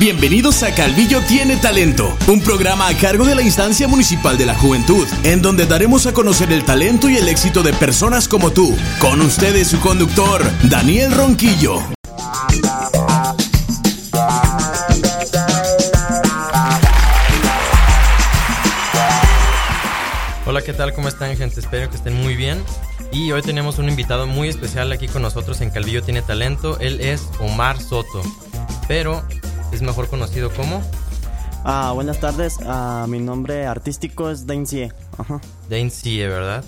Bienvenidos a Calvillo Tiene Talento, un programa a cargo de la instancia municipal de la juventud, en donde daremos a conocer el talento y el éxito de personas como tú. Con ustedes su conductor, Daniel Ronquillo. Hola, ¿qué tal? ¿Cómo están, gente? Espero que estén muy bien. Y hoy tenemos un invitado muy especial aquí con nosotros en Calvillo Tiene Talento. Él es Omar Soto, pero es mejor conocido como... Ah, buenas tardes. Ah, mi nombre artístico es Dane Sie. Ajá. Dane Sie, ¿verdad?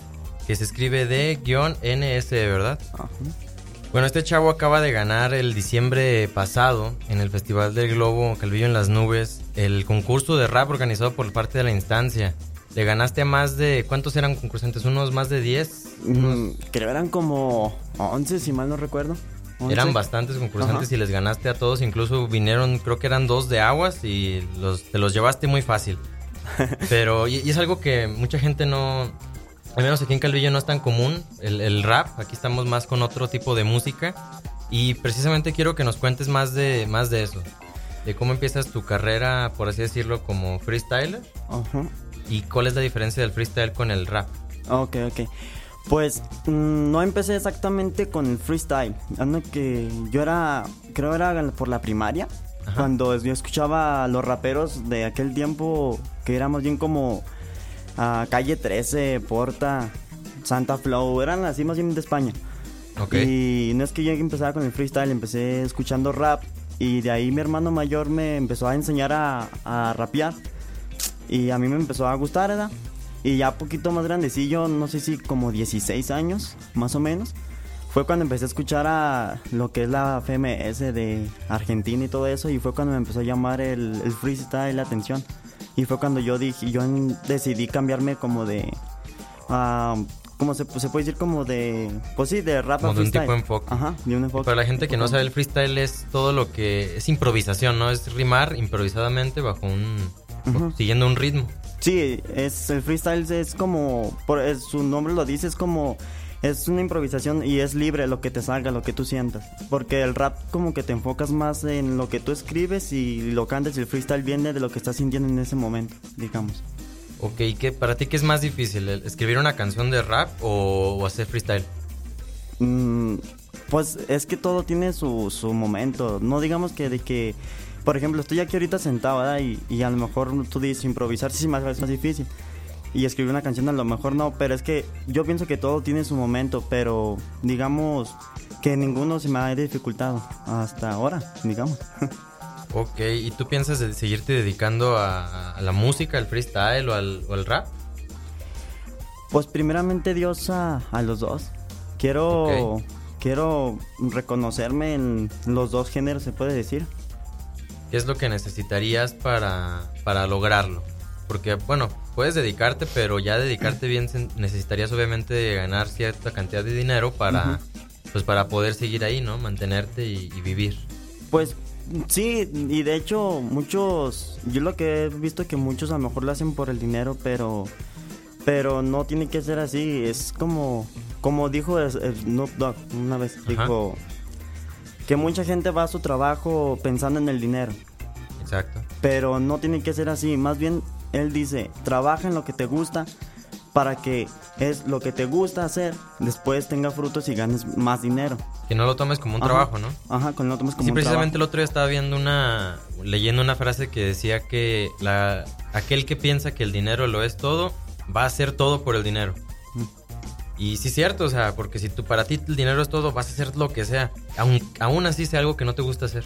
Que se escribe D-NS, ¿verdad? Ajá. Bueno, este chavo acaba de ganar el diciembre pasado en el Festival del Globo Calvillo en las Nubes el concurso de rap organizado por parte de la instancia. Le ganaste a más de... ¿Cuántos eran concursantes? ¿Unos más de 10? Mm, creo eran como 11, si mal no recuerdo. 11. Eran bastantes concursantes Ajá. y les ganaste a todos. Incluso vinieron, creo que eran dos de aguas y los, te los llevaste muy fácil. Pero, y, y es algo que mucha gente no... Al menos aquí en Calvillo no es tan común el, el rap. Aquí estamos más con otro tipo de música. Y precisamente quiero que nos cuentes más de, más de eso. De cómo empiezas tu carrera, por así decirlo, como freestyler. Ajá. Y cuál es la diferencia del freestyle con el rap. Ok, ok. Pues mm, no empecé exactamente con el freestyle. Que yo era, creo era por la primaria. Ajá. Cuando yo escuchaba a los raperos de aquel tiempo, que éramos bien como Calle 13, Porta, Santa Flow, eran así más bien de España. Ok. Y no es que yo empezara con el freestyle, empecé escuchando rap y de ahí mi hermano mayor me empezó a enseñar a, a rapear y a mí me empezó a gustar, ¿verdad? Y ya poquito más grandecillo, no sé si como 16 años, más o menos, fue cuando empecé a escuchar a lo que es la FMS de Argentina y todo eso y fue cuando me empezó a llamar el, el freestyle la atención. Y fue cuando yo dije, yo decidí cambiarme como de... ah, ¿Cómo se, se puede decir? Como de... Pues sí, de rap Como de un tipo de enfoque. Ajá, de un enfoque. Para la gente que no sabe, el freestyle es todo lo que es improvisación, ¿no? Es rimar improvisadamente bajo un... Ujú. siguiendo un ritmo. Sí, es, el freestyle es como, por, es- su nombre lo dice, es como, es una improvisación y es libre lo que te salga, lo que tú sientas. Porque el rap como que te enfocas más en lo que tú escribes y lo cantas y el freestyle viene de lo que estás sintiendo en ese momento, digamos. Ok, ¿qué, ¿para ti qué es más difícil? ¿Escribir una canción de rap o, o hacer freestyle? Mm, pues es que todo tiene su, su momento. No digamos que de que, por ejemplo, estoy aquí ahorita sentado, ¿verdad? Y, y a lo mejor tú dices improvisar, sí, más es más difícil. Y escribir una canción a lo mejor no, pero es que yo pienso que todo tiene su momento, pero digamos que ninguno se me ha dificultado hasta ahora, digamos. Ok, ¿y tú piensas de seguirte dedicando a, a la música, al freestyle o al, o al rap? Pues primeramente Dios a, a los dos. Quiero, quiero reconocerme en los dos géneros, se puede decir. ¿Qué es lo que necesitarías para, para lograrlo? Porque, bueno, puedes dedicarte, pero ya dedicarte bien necesitarías obviamente ganar cierta cantidad de dinero para, pues para poder seguir ahí, ¿no? Mantenerte y, y vivir. Pues sí, y de hecho muchos, yo lo que he visto es que muchos a lo mejor lo hacen por el dinero, pero pero no tiene que ser así, es como como dijo Snoop Dogg una vez, Ajá. dijo que mucha gente va a su trabajo pensando en el dinero, Exacto. pero no tiene que ser así, más bien él dice, trabaja en lo que te gusta para que es lo que te gusta hacer, después tenga frutos y ganes más dinero. Que no lo tomes como un Ajá. trabajo, ¿no? Ajá, con lo tomes como sí, un precisamente el otro día estaba viendo una, leyendo una frase que decía que la, aquel que piensa que el dinero lo es todo, va a hacer todo por el dinero. Mm. Y sí es cierto, o sea, porque si tú para ti el dinero es todo, vas a hacer lo que sea, aun, aún así sea algo que no te gusta hacer.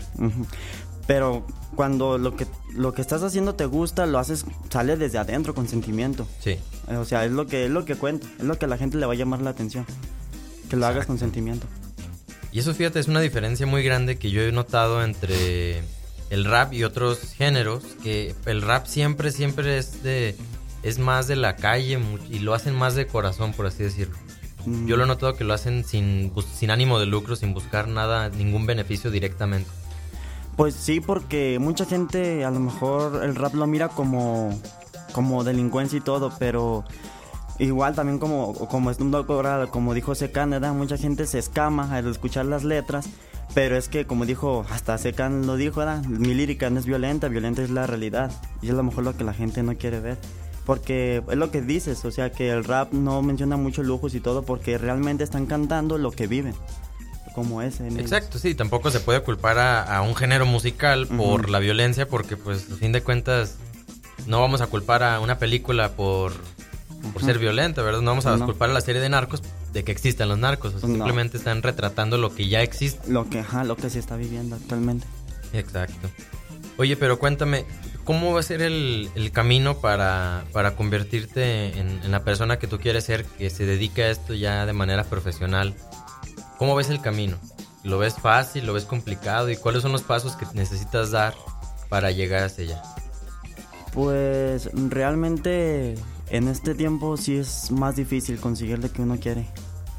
Pero cuando lo que lo que estás haciendo te gusta, lo haces sale desde adentro con sentimiento. Sí. Eh, O sea, es lo que es lo que cuenta, es lo que a la gente le va a llamar la atención. Que lo hagas con sentimiento. Y eso, fíjate, es una diferencia muy grande que yo he notado entre el rap y otros géneros, que el rap siempre, siempre es de es más de la calle y lo hacen más de corazón, por así decirlo. Mm, Yo lo he notado que lo hacen sin, sin ánimo de lucro, sin buscar nada, ningún beneficio directamente. Pues sí, porque mucha gente a lo mejor el rap lo mira como como delincuencia y todo, pero igual también como como Snoop Dogg como dijo ese Canadá, mucha gente se escama al escuchar las letras Pero es que, como dijo, hasta Secan lo dijo, ¿verdad? mi lírica no es violenta, violenta es la realidad. Y es a lo mejor lo que la gente no quiere ver. Porque es lo que dices, o sea, que el rap no menciona mucho lujos y todo porque realmente están cantando lo que viven. Como es. En Exacto, sí, tampoco se puede culpar a, un género musical por la violencia porque, pues, a fin de cuentas, no vamos a culpar a una película por, por ser violenta, ¿verdad? No vamos a culpar a la serie de narcos de que existan los narcos. simplemente están retratando lo que ya existe. Lo que, ajá, lo que se está viviendo actualmente. Exacto. Oye, pero cuéntame, ¿cómo va a ser el, camino para, para convertirte en, en, la persona que tú quieres ser, que se dedica a esto ya de manera profesional? ¿Cómo ves el camino? ¿Lo ves fácil? ¿Lo ves complicado? ¿Y cuáles son los pasos que necesitas dar para llegar hacia allá? Pues realmente en este tiempo sí es más difícil conseguir lo que uno quiere.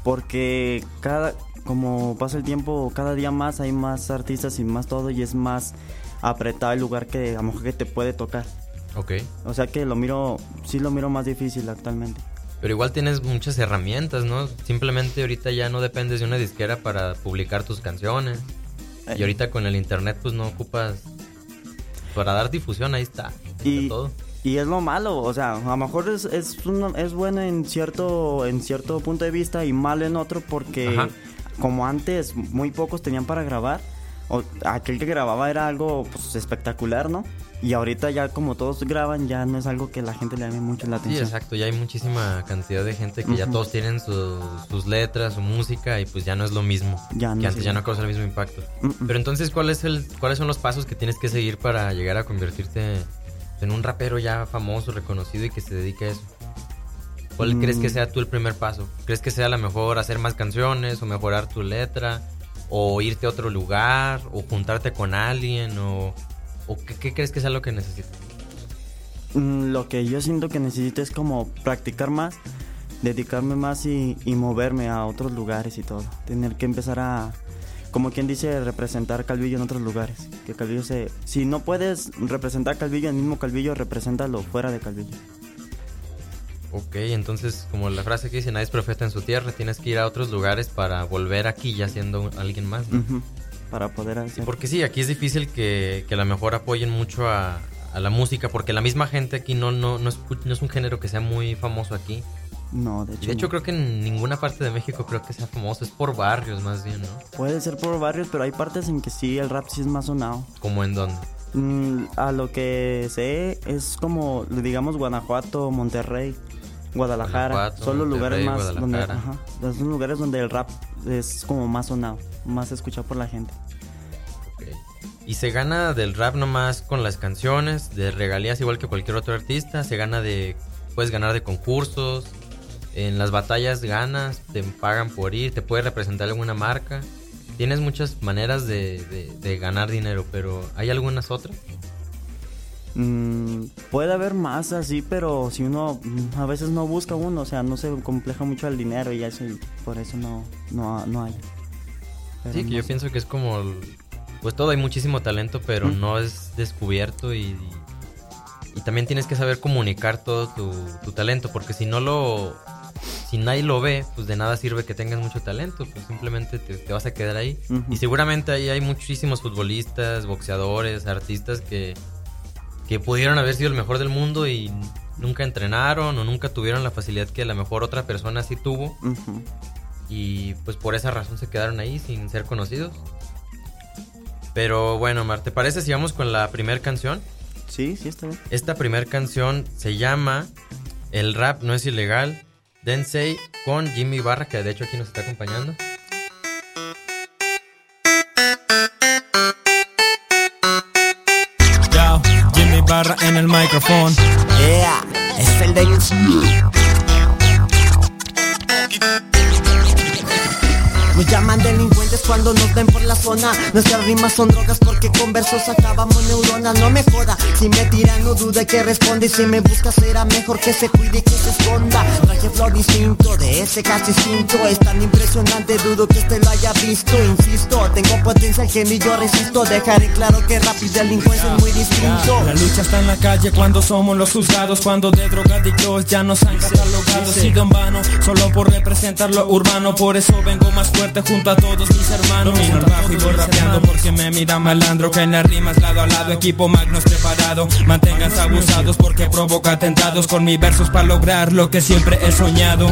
Porque cada, como pasa el tiempo, cada día más hay más artistas y más todo y es más apretado el lugar que a lo mejor que te puede tocar. Ok. O sea que lo miro, sí lo miro más difícil actualmente. Pero igual tienes muchas herramientas, ¿no? Simplemente ahorita ya no dependes de una disquera para publicar tus canciones. Y eh. ahorita con el internet pues no ocupas para dar difusión, ahí está. Y, todo. y es lo malo, o sea, a lo mejor es, es, es bueno en cierto, en cierto punto de vista y malo en otro porque como antes muy pocos tenían para grabar, o aquel que grababa era algo pues, espectacular, ¿no? Y ahorita ya como todos graban, ya no es algo que la gente le llame mucho la atención. Sí, exacto, ya hay muchísima cantidad de gente que ya todos tienen sus letras, su música y pues ya no es lo mismo. Ya que antes ya no causa el mismo impacto. Pero entonces, ¿cuál es el, ¿cuáles son los pasos que tienes que seguir para llegar a convertirte en un rapero ya famoso, reconocido y que se dedique a eso? ¿Cuál crees que mm. sea tú el primer paso? ¿Crees que sea a lo mejor hacer más canciones o mejorar tu letra? ¿O irte a otro lugar? ¿O juntarte con alguien? ¿O ¿O qué, crees que es lo que necesitas? Mm, lo que yo siento que necesito es como practicar más, dedicarme más y, moverme a otros lugares y todo. Tener que empezar a, como quien dice, representar Calvillo en otros lugares. Que Calvillo se... Si no puedes representar Calvillo, el mismo Calvillo, represéntalo fuera de Calvillo. Ok, entonces como la frase que dice, nadie es profeta en su tierra, tienes que ir a otros lugares para volver aquí ya siendo alguien más. ¿no? para poder hacer. Porque sí, aquí es difícil que, que a lo mejor apoyen mucho a, la música, porque la misma gente aquí no, no, no, es, no es un género que sea muy famoso aquí. No, de hecho. de hecho, creo que en ninguna parte de México creo que sea famoso. Es por barrios más bien, ¿no? Puede ser por barrios, pero hay partes en que sí, el rap sí es más sonado. ¿Como en dónde? Mm, a lo que sé, es como, digamos, Guanajuato, Monterrey, Guadalajara. son los lugares más. Donde, ajá, son lugares donde el rap es como más sonado, más escuchado por la gente. Y se gana del rap nomás con las canciones, de regalías igual que cualquier otro artista. Se gana de. Puedes ganar de concursos. En las batallas ganas, te pagan por ir, te puede representar alguna marca. Tienes muchas maneras de, ganar dinero, pero ¿hay algunas otras? Mm, puede haber más así, pero si uno mm, a veces no busca uno, o sea, no se compleja mucho el dinero y eso, por eso no, no, no hay. sí, que yo pienso que es como pues todo hay muchísimo talento, pero no es descubierto y, y, también tienes que saber comunicar todo tu, talento, porque si no lo, si nadie lo ve, pues de nada sirve que tengas mucho talento, pues simplemente te, vas a quedar ahí. Y seguramente ahí hay muchísimos futbolistas, boxeadores, artistas que, que pudieron haber sido el mejor del mundo y nunca entrenaron o nunca tuvieron la facilidad que a lo mejor otra persona sí tuvo. Y pues por esa razón se quedaron ahí sin ser conocidos. Pero bueno, Mar, ¿te parece si vamos con la primera canción? Sí, sí, está bien. Esta primera canción se llama El rap no es ilegal. Densei con Jimmy Barra, que de hecho aquí nos está acompañando. En el micrófono. Yeah, es el de Nos llaman delincuentes cuando nos ven por la zona. Nuestras rimas son drogas porque con versos acabamos neuronas. No me joda, si me tiran no dude que responde. Si me busca será mejor que se cuide y que se esconda. Traje flor distinto de ese casi instinto. Es tan impresionante, dudo que este lo haya visto. Insisto, tengo potencia, el yo resisto. Dejaré claro que rap y delincuencia es muy distinto. La lucha está en la calle cuando somos los juzgados. Cuando de drogadictos ya nos han catalogado. Sido en vano, solo por representar lo urbano. Por eso vengo más fuerte fuerte junto a todos mis hermanos. Domino el bajo y voy rapeando porque me mira malandro Que en las rimas lado a lado, equipo magnos preparado. Manténganse abusados porque provoca atentados Con mis versos para lograr lo que siempre he soñado.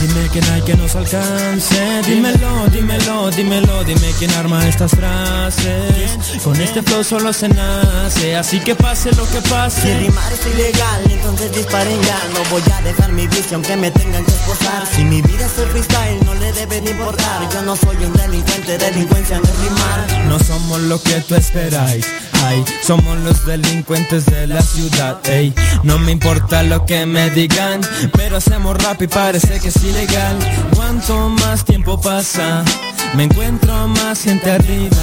Dime no hay que nos alcance Dímelo, dímelo, dímelo Dime quién arma estas frases. Con este flow solo se nace Así que pase lo que pase. Si rimar es ilegal, entonces disparen ya. No voy a dejar mi vicio aunque me tengan que esposar Si mi vida es el freestyle, no le debe de importar Yo no soy un delincuente, delincuencia no es rimar No somos lo que tú esperáis Ay, somos los delincuentes de la ciudad, ey. No me importa lo que me digan Pero hacemos rap y parece que es ilegal. Cuanto más tiempo pasa Me encuentro más gente arriba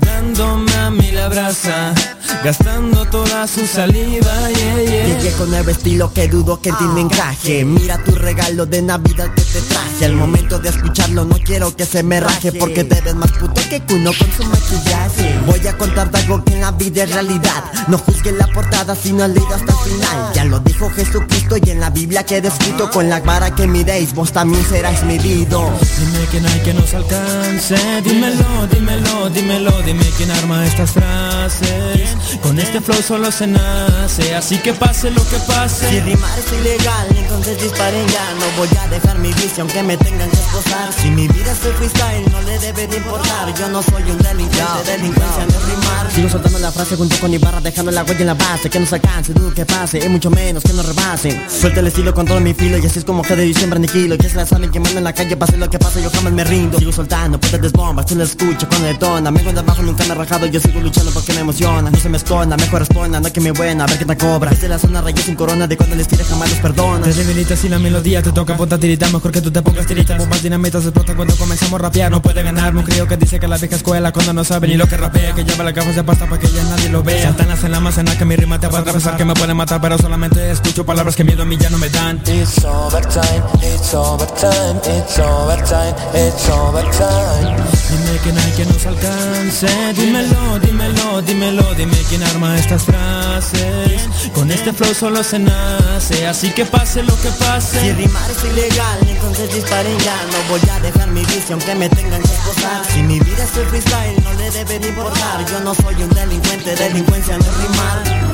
Dándome a mí la brasa Gastando toda su saliva, yeah, yeah. Llegué con nuevo estilo que dudo que en ti me encaje. Mira tu regalo de navidad que te traje. Al momento de escucharlo no quiero que se me raje Porque te ves más puto que cuno con su maquillaje. Voy a contarte algo que en la vida es realidad. No juzgues la portada si no has leído hasta el final. Ya lo dijo Jesucristo y en la Biblia queda escrito Con la vara que miréis vos también seráis medido Dime que no hay que nos alcance. Dímelo, dímelo, dímelo. Dime quién arma estas frases Con este flow solo se nace Así que pase lo que Si pase rimar es ilegal, entonces disparen ya. No voy a dejar mi vicio aunque me tengan que esposar. Si mi vida es el freestyle, no le debe de importar. Yo no soy un delincuente, delincuencia no rimar. Sigo soltando la frase junto con Ibarra Dejando la huella en la base Que no se alcance, dudo que pase Y mucho menos que no rebase. Suelta el estilo con todo mi filo Y así es como que de diciembre aniquilo. Que es la zona que mando en la calle Pase lo que pase, yo jamás me rindo. Sigo soltando putas bombas Tú lo escucho cuando detona. Me de abajo nunca me he rajado Yo sigo luchando porque me emociona se me esconda, mejor responda No que me buena, a ver qué te cobra. Desde la zona rayos sin corona De cuando les tire jamás los perdona Te debilitas y la melodía te toca ponta tirita Mejor que tú te pongas tirita. Bombas dinamitas explota cuando comenzamos a rapear. No puede ganarme un crío que dice que la vieja escuela Cuando no sabe ni lo que rapea. Que lleva las gafas de pasta para que ya nadie lo vea. Satanás en la almacena que mi rima te va a atravesar Que me puede matar pero solamente escucho palabras que miedo a mí ya no me dan. It's overtime, it's overtime, it's overtime, it's overtime. Dime que no hay que nos alcance Dímelo, dímelo, dímelo Dime quién arma estas frases. Con este flow solo se nace Así que pase lo que Si pase rimar es ilegal, entonces disparen ya No voy a dejar mi vicio aunque me tengan que esposar. Si mi vida es el freestyle, no le debe de importar. Yo no soy un delincuente, delincuencia no es rimar.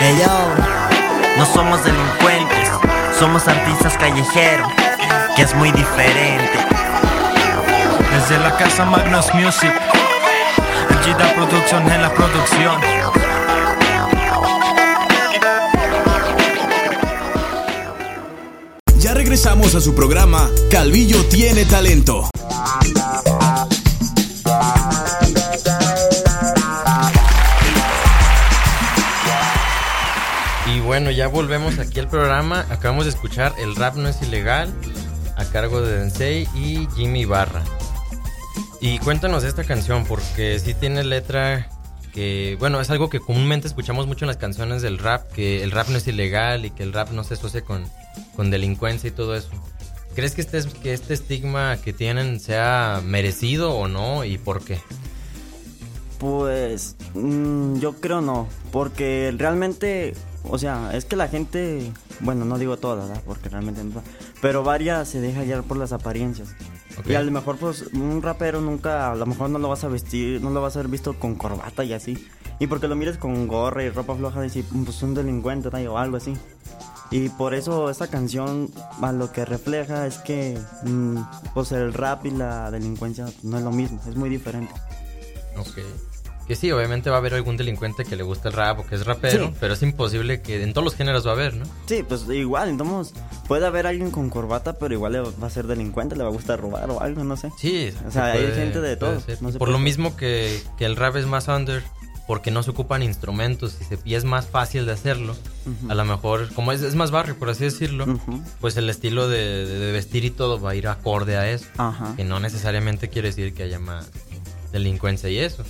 Hey yo, no somos delincuentes, somos artistas callejeros, que es muy diferente. Desde la casa Magnus Music Gita Producción en la producción Ya regresamos a su programa Calvillo tiene talento. Y bueno, ya volvemos aquí al programa. Acabamos de escuchar El rap no es ilegal a cargo de Densei y Jimmy Barra. Y cuéntanos esta canción porque sí tiene letra que, bueno, es algo que comúnmente escuchamos mucho en las canciones del rap, que el rap no es ilegal y que el rap no se asocia con, con delincuencia y todo eso. ¿Crees que este, que este estigma que tienen sea merecido o no y por qué? Pues mm, yo creo no, porque realmente, o sea, es que la gente, bueno, no digo todas, ¿verdad? porque realmente no, pero varias se deja guiar por las apariencias. Ok. Y a lo mejor pues un rapero nunca, a lo mejor no lo vas a vestir, no lo vas a ver visto con corbata y así. Y porque lo mires con gorra y ropa floja, decir, pues un delincuente ¿no? o algo así. Y por eso esta canción a lo que refleja es que mm, pues el rap y la delincuencia no es lo mismo, es muy diferente. Ok. Que sí, obviamente va a haber algún delincuente que le gusta el rap o que es rapero, Sí. pero es imposible que en todos los géneros va a haber, ¿no? Sí, pues igual, entonces puede haber alguien con corbata, pero igual le va a ser delincuente, le va a gustar robar o algo, no sé. Sí, O sea, se hay gente de todo, ser. no se Por lo mismo que, que el rap es más under, porque no se ocupan instrumentos y, se- y es más fácil de hacerlo. A lo mejor, como es, es más barrio, por así decirlo, pues el estilo de, vestir y todo va a ir acorde a eso. Ajá. Que no necesariamente quiere decir que haya más delincuencia y eso.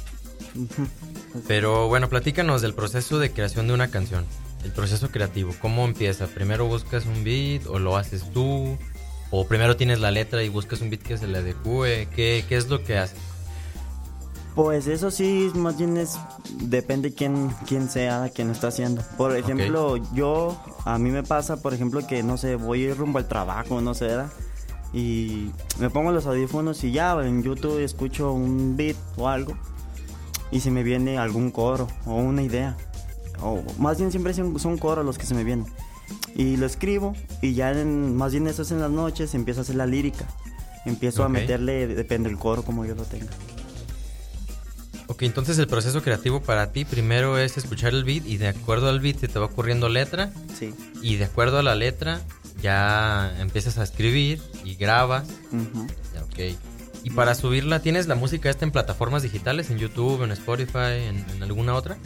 Pero bueno, platícanos del proceso de creación de una canción. El proceso creativo, ¿cómo empieza? ¿Primero buscas un beat o lo haces tú? ¿O primero tienes la letra y buscas un beat que se le adecue? ¿Qué, qué es lo que haces? Pues eso sí, más bien es, depende quién, quién sea, quién lo está haciendo. Por ejemplo, yo, a mí me pasa, por ejemplo, que no sé, voy rumbo al trabajo, no sé, ¿verdad? Y me pongo los audífonos y ya en YouTube escucho un beat o algo y se me viene algún coro o una idea. O más bien siempre son, coros los que se me vienen. Y lo escribo y ya en, más bien eso es en las noches, empiezo a hacer la lírica. Empiezo a Ok. meterle, depende del coro como yo lo tenga. Ok, entonces el proceso creativo para ti primero es escuchar el beat y de acuerdo al beat se te va ocurriendo letra Sí. y de acuerdo a la letra ya empiezas a escribir y grabas. Ujú. Ya, Ok. Y para subirla, ¿tienes la música esta en plataformas digitales? ¿En YouTube, en Spotify, en, alguna otra?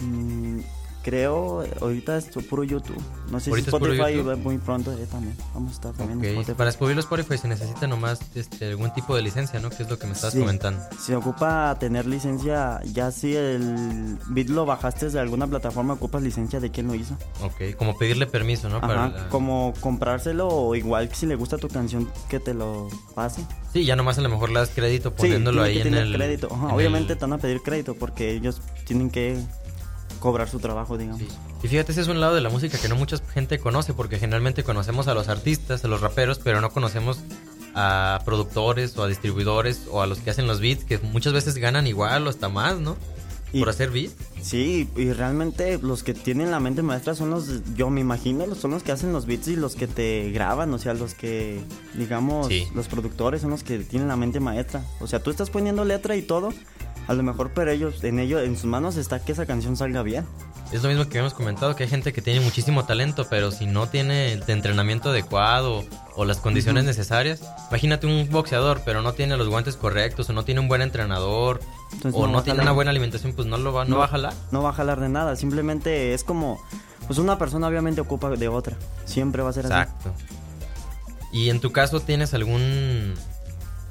Mm, creo, ahorita es puro YouTube. No sé Ahorita si es Spotify YouTube. va muy pronto eh, también. Vamos a estar también en Ok. Spotify. Para subirlo a Spotify se necesita nomás este, algún tipo de licencia, ¿no? Que es lo que me estabas Sí. comentando. Se ocupa tener licencia, ya si el beat lo bajaste de alguna plataforma, ocupas licencia de quién lo hizo. Ok, como pedirle permiso, ¿no? Ajá, la- como comprárselo o igual que si le gusta tu canción que te lo pase. Sí, ya nomás a lo mejor le das crédito poniéndolo ahí que en el... crédito. Ajá, en obviamente el- te van a pedir crédito porque ellos tienen que cobrar su trabajo, digamos. Sí. Y fíjate, ese es un lado de la música que no mucha gente conoce, porque generalmente conocemos a los artistas, a los raperos, pero no conocemos a productores o a distribuidores o a los que hacen los beats, que muchas veces ganan igual o hasta más, ¿no? Y- Por hacer beats. Sí, y realmente los que tienen la mente maestra son los, yo me imagino, son los que hacen los beats y los que te graban, o sea, los que, digamos, Sí. los productores son los que tienen la mente maestra. O sea, tú estás poniendo letra y todo, a lo mejor, pero ellos, en ellos, en sus manos está que esa canción salga bien. Es lo mismo que habíamos comentado, que hay gente que tiene muchísimo talento, pero si no tiene el entrenamiento adecuado o las condiciones necesarias, imagínate un boxeador, pero no tiene los guantes correctos o no tiene un buen entrenador Entonces, o no tiene jalar. una buena alimentación, pues no lo va, no, No. va a jalar. No va a jalar de nada, simplemente es como, pues una persona obviamente ocupa de otra, siempre va a ser así. Exacto. ¿Y en tu caso tienes algún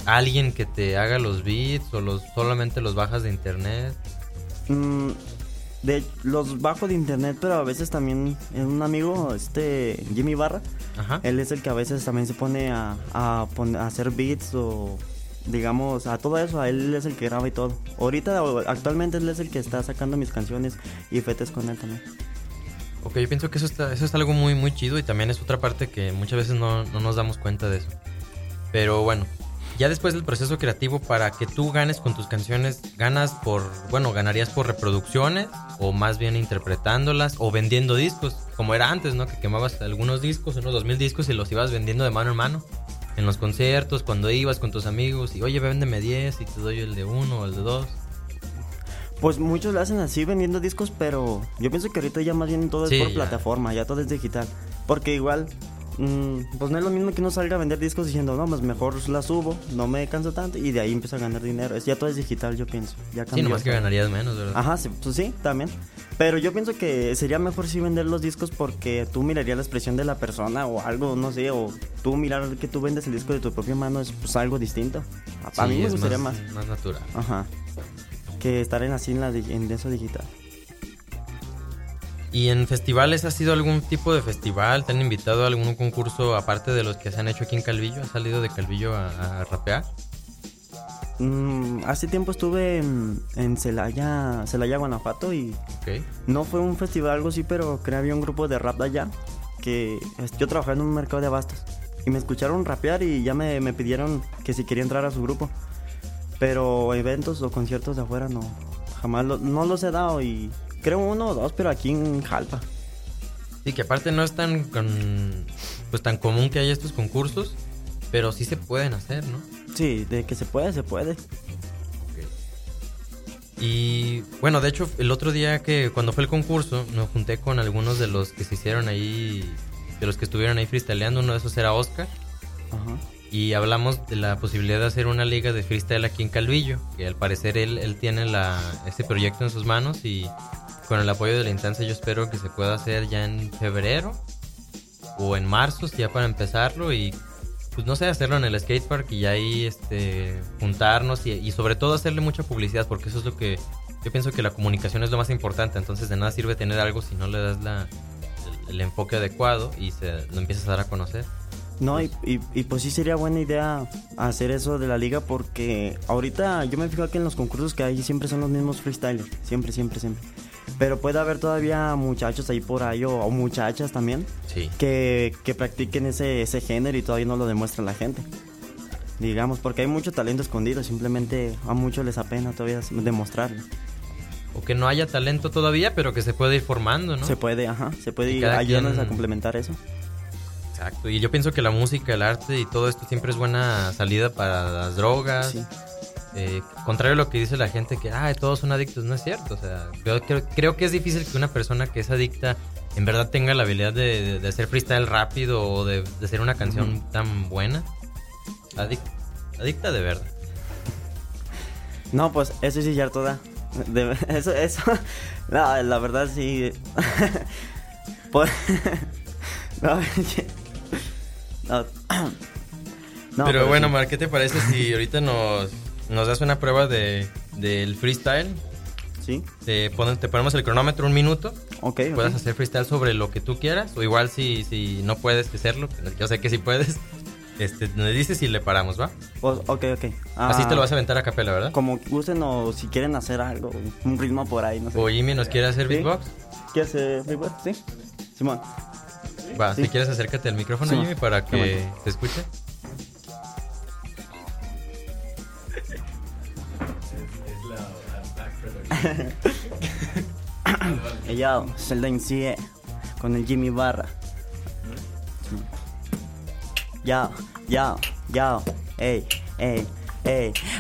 alguien que te haga los beats o los solamente los bajas de internet? Mm, de los bajo de internet, pero a veces también eh, un amigo, este Jimmy Barra, Ajá. él es el que a veces también se pone a, a, hacer beats o digamos a todo eso, a él es el que graba y todo. Ahorita actualmente él es el que está sacando mis canciones y fetes con él también. Ok, yo pienso que eso, está, eso es algo muy, muy chido y también es otra parte que muchas veces no, no nos damos cuenta de eso. Pero bueno, ya después del proceso creativo, para que tú ganes con tus canciones, ganas por, bueno, ganarías por reproducciones o más bien interpretándolas o vendiendo discos, como era antes, ¿no? Que quemabas algunos discos, unos dos mil discos y los ibas vendiendo de mano en mano. En los conciertos, cuando ibas con tus amigos y, oye, véndeme 10 y te doy el de uno o el de dos. Pues muchos lo hacen así vendiendo discos, pero yo pienso que ahorita ya más bien todo Sí, es por ya. plataforma, ya todo es digital. Porque igual, pues no es lo mismo que uno salga a vender discos diciendo, no, pues mejor la subo, no me canso tanto y de ahí empiezo a ganar dinero. Es, ya todo es digital, yo pienso. Ya Sí, nomás que ganarías menos, ¿verdad? Ajá, sí, pues sí, también. Pero yo pienso que sería mejor sí vender los discos porque tú mirarías la expresión de la persona o algo, no sé, o tú mirar que tú vendes el disco de tu propia mano es pues algo distinto. A, Sí, mí me gustaría más. Más natural. Ajá. Que estar en así en, la, en eso digital. ¿Y en festivales ha sido algún tipo de festival? ¿Te han invitado a algún concurso aparte de los que se han hecho aquí en Calvillo? ¿Has salido de Calvillo a, a rapear? Mm, hace tiempo estuve en, Celaya, Celaya, Guanajuato y no fue un festival algo así, pero creo que había un grupo de rap de allá que yo trabajaba en un mercado de abastos y me escucharon rapear y ya me, me pidieron que si quería entrar a su grupo. Pero eventos o conciertos de afuera no, jamás lo- no los he dado y creo uno o dos, pero aquí en Jalpa. Sí, que aparte no es tan, con- pues, tan común que haya estos concursos, pero sí se pueden hacer, ¿no? Sí, de que se puede, se puede. Y bueno, de hecho, el otro día que cuando fue el concurso, me junté con algunos de los que se hicieron ahí, de los que estuvieron ahí freestyleando. Uno de esos era Oscar. Ajá. Y hablamos de la posibilidad de hacer una liga de freestyle aquí en Calvillo, que al parecer él, él tiene la, este proyecto en sus manos y con el apoyo de la instancia yo espero que se pueda hacer ya en febrero o en marzo, ya para empezarlo y pues no sé, hacerlo en el skatepark y ahí este, juntarnos y, y sobre todo hacerle mucha publicidad porque eso es lo que yo pienso que la comunicación es lo más importante, entonces de nada sirve tener algo si no le das la, el, el enfoque adecuado y se lo empiezas a dar a conocer. No, y, y, y pues sí sería buena idea hacer eso de la liga porque ahorita yo me fijo que en los concursos que hay siempre son los mismos freestylers, siempre, siempre, siempre. Pero puede haber todavía muchachos ahí por ahí o, o muchachas también Sí. que, que practiquen ese, ese género y todavía no lo demuestra la gente. Digamos, porque hay mucho talento escondido, simplemente a muchos les apena todavía demostrarlo. O que no haya talento todavía, pero que se puede ir formando, ¿no? Se puede, ajá, se puede ir ayudándonos quien- a complementar eso. Exacto. Y yo pienso que la música, el arte y todo esto siempre es buena salida para las drogas. Sí. Eh, contrario a lo que dice la gente que "Ay, todos son adictos, no es cierto. O sea, yo creo, creo que es difícil que una persona que es adicta en verdad tenga la habilidad de, de- de hacer freestyle rápido o de, de hacer una canción tan buena. Adic- adicta de verdad. No, pues eso sí es cierto, da. De- eso, eso. No, la verdad sí. Por- no, no. No, pero, bueno, sí. Mar, ¿qué te parece si ahorita nos, nos das una prueba de, del freestyle? Sí, Te, ponen- te ponemos el cronómetro un minuto. ok. Puedes hacer freestyle sobre lo que tú quieras. O igual si, si no puedes hacerlo, yo sé que sí puedes. Este, me dices y le paramos, ¿va? Pues, ok, ok. Así Ah, te lo vas a aventar a capela, ¿verdad? Como gusten o si quieren hacer algo, un ritmo por ahí, no sé. O Jimmy nos quiere hacer Sí. beatbox. ¿Quieres hacer beatbox? Sí. Simón. Va, Sí. si quieres acércate al micrófono. Jimmy, para que Simón. te escuche. Hey, yo, CE con el Jimmy Barra. Yo, yo, yo, ey, ey,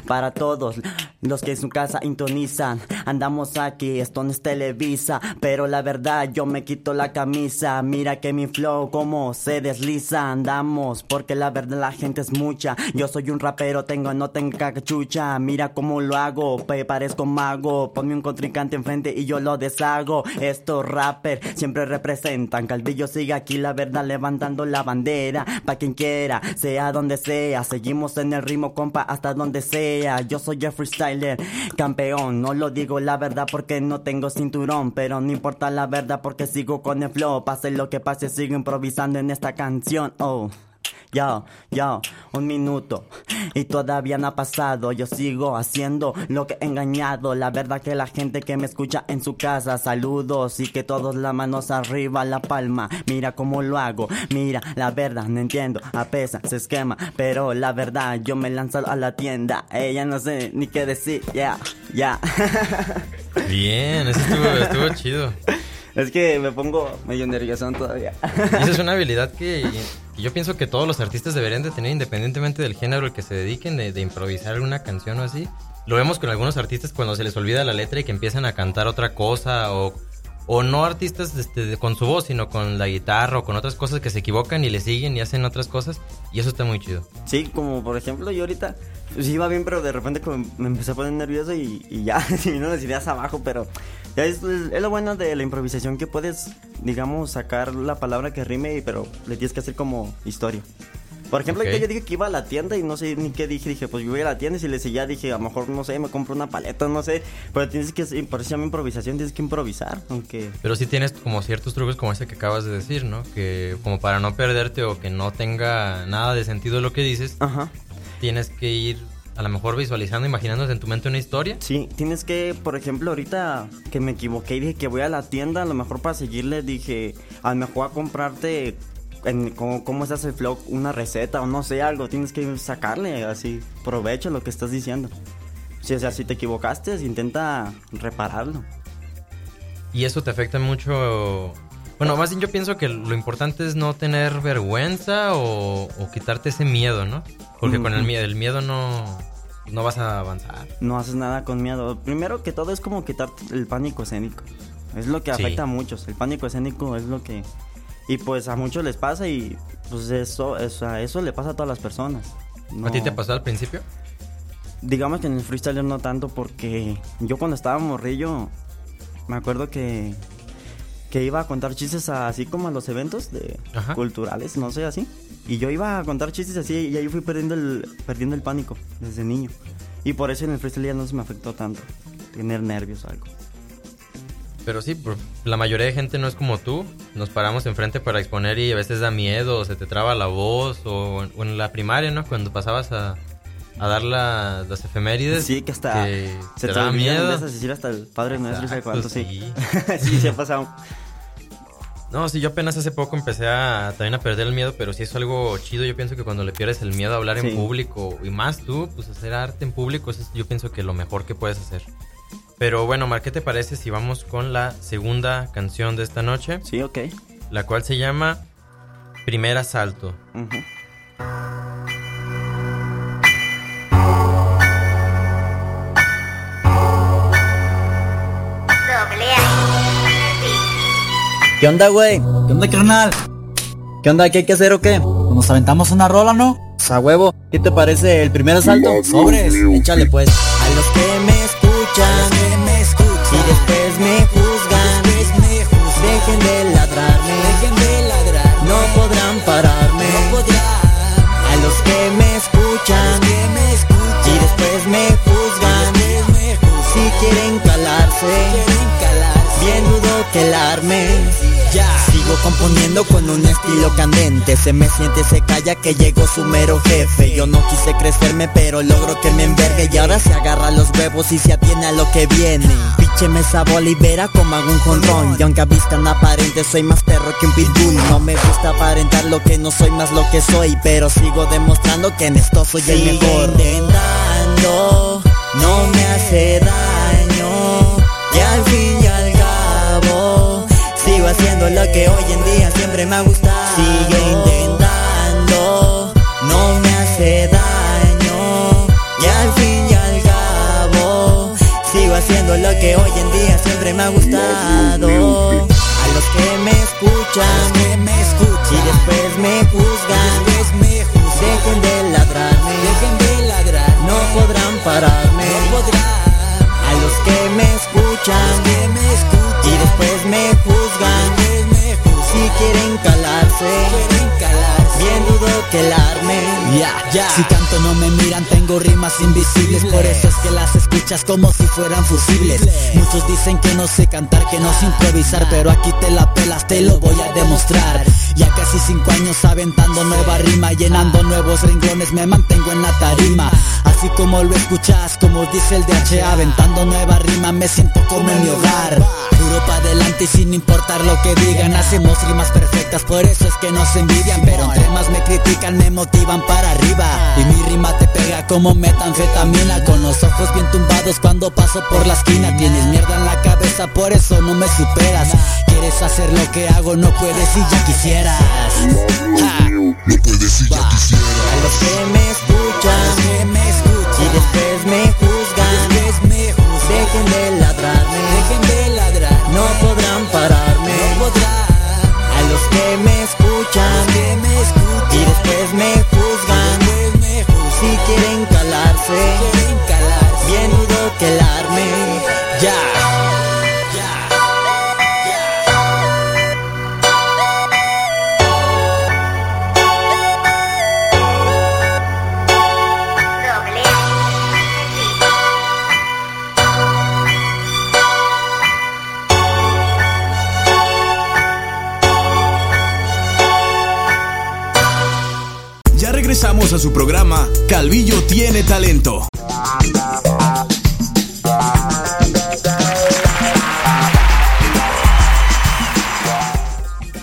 para todos los que en su casa intonizan, andamos aquí, esto no es Televisa, pero la verdad yo me quito la camisa, mira que mi flow como se desliza, andamos, porque la verdad la gente es mucha, yo soy un rapero, tengo, no tengo cachucha, mira cómo lo hago, parezco mago, ponme un contrincante enfrente y yo lo deshago, estos rappers siempre representan, Caldillo sigue aquí, la verdad levantando la bandera, pa' quien quiera, sea donde sea, seguimos en el ritmo compa hasta donde sea, yo soy el freestyler, campeón, no lo digo la verdad porque no tengo cinturón, pero no importa la verdad porque sigo con el flow, pase lo que pase, sigo improvisando en esta canción, oh. Yo, yo, un minuto y todavía no ha pasado. Yo sigo haciendo lo que he engañado. La verdad que la gente que me escucha en su casa, saludos y que todos las manos arriba, la palma. Mira cómo lo hago. Mira, la verdad no entiendo. A pesar se esquema, pero la verdad yo me lanzo a la tienda. Ella no sé ni qué decir. Ya, ya. Bien, eso estuvo, estuvo chido. es que me pongo medio nervioso todavía. Esa es una habilidad que, yo pienso que todos los artistas deberían de tener independientemente del género al que se dediquen, de, de improvisar alguna canción o así. Lo vemos con algunos artistas cuando se les olvida la letra y que empiezan a cantar otra cosa o, o no artistas este, con su voz, sino con la guitarra o con otras cosas que se equivocan y le siguen y hacen otras cosas y eso está muy chido. Sí, como por ejemplo, yo ahorita pues, iba bien, pero de repente como me empecé a poner nervioso y, ya se vino las ideas abajo, pero ya es, es lo bueno de la improvisación que puedes, digamos, sacar la palabra que rime, pero le tienes que hacer como historia. Por ejemplo, Ok. ahorita yo dije que iba a la tienda y no sé ni qué dije. Dije, pues yo voy a la tienda y si le seguía dije, a lo mejor, no sé, me compro una paleta, no sé. Pero tienes que, por eso improvisación, tienes que improvisar, aunque... Pero sí tienes como ciertos trucos como ese que acabas de decir, ¿no? Que como para no perderte o que no tenga nada de sentido lo que dices, Ajá. tienes que ir a lo mejor visualizando, imaginándote en tu mente una historia. Sí, tienes que, por ejemplo, ahorita que me equivoqué y dije que voy a la tienda, a lo mejor para seguirle dije, a lo mejor a comprarte, en, como, ¿cómo se hace el flow? Una receta o no sé, algo, tienes que sacarle así, provecho lo que estás diciendo. Si, o sea, si te equivocaste, intenta repararlo. Y eso te afecta mucho. Bueno, más bien yo pienso que lo importante es no tener vergüenza o, o quitarte ese miedo, ¿no? Porque con el miedo, el miedo no, no vas a avanzar. No haces nada con miedo. Primero que todo es como quitarte el pánico escénico. Es lo que Sí. afecta a muchos. El pánico escénico es lo que... Y pues a muchos les pasa y pues eso, eso, a eso le pasa a todas las personas. ¿A ti te pasó al principio? Digamos que en el freestyle no tanto porque yo cuando estaba morrillo me acuerdo que que iba a contar chistes a- así como a los eventos de Ajá. culturales, no sé así. Y yo iba a contar chistes así y ahí fui perdiendo el perdiendo el pánico desde niño. Y por eso en el freestyle ya no se me afectó tanto tener nervios o algo. Pero sí, la mayoría de gente no es como tú. Nos paramos enfrente para exponer y a veces da miedo, o se te traba la voz, o, o en la primaria, ¿no? Cuando pasabas a, a dar la- las efemérides. Sí, que hasta que se te olvidan miedo. decir hasta el Padre Nuestro y Exacto, cuánto, sí. sí. sí, se ha pasado. No, sí, yo apenas hace poco empecé a también a perder el miedo, pero sí es algo chido. Yo pienso que cuando le pierdes el miedo a hablar Sí. en público, y más tú, pues hacer arte en público, eso es yo pienso que lo mejor que puedes hacer. Pero bueno, Mar, ¿qué te parece si vamos con la segunda canción de esta noche? Sí, ok. La cual se llama Primer Asalto. Ujú. ¿Qué onda, güey? ¿Qué onda, carnal? ¿Qué onda? ¿Qué hay que hacer o qué? Nos aventamos una rola, ¿no? A huevo. ¿Qué te parece el primer asalto? Sobres. Échale pues. A los que me escuchan, y después me juzgan, dejen de ladrarme, no podrán pararme. A los que me escuchan, y después me juzgan, si quieren calarse, bien dudo que la arme. Componiendo con un estilo candente. Se me siente, se calla que llegó su mero jefe. Yo no quise crecerme pero logro que me envergue. Y ahora se agarra los huevos y se atiene a lo que viene. Pinche mesa bolivera como hago un jonrón. Y aunque a vista no aparente soy más perro que un pitbull. No me gusta aparentar lo que no soy más lo que soy Pero sigo demostrando que en esto soy el mejor. Intentando, no me hace daño que hoy en día siempre me ha gustado. Sigue intentando, no me hace daño. Y al fin y al cabo Sigo haciendo lo que hoy en día siempre me ha gustado. A los que me escuchan, y después me juzgan Dejen de ladrarme, no podrán pararme bien dudo que la armen Si canto no me miran, tengo rimas invisibles. Por eso es que las escuchas como si fueran fusibles. Muchos dicen que no sé cantar, que no sé improvisar Pero aquí te la pelas, te lo voy a demostrar. Ya casi cinco años aventando nueva rima Llenando nuevos renglones, me mantengo en la tarima. Así como lo escuchas, como dice el DHA Aventando nueva rima, me siento como en mi hogar adelante y sin importar lo que digan. Hacemos rimas perfectas, por eso es que nos envidian. Pero entre más me critican, me motivan para arriba. Y mi rima te pega como metanfetamina. Con los ojos bien tumbados cuando paso por la esquina. Tienes mierda en la cabeza, por eso no me superas. Quieres hacer lo que hago, no puedes si ya quisieras. Ja. A los que me escuchan, y después me juzgan. Dejen de ladrarme, no podrán pararme. A los que me escuchan, y después me juzgan. Si quieren calarse, bien dudo que armen Ya. Ya a su programa Calvillo tiene talento.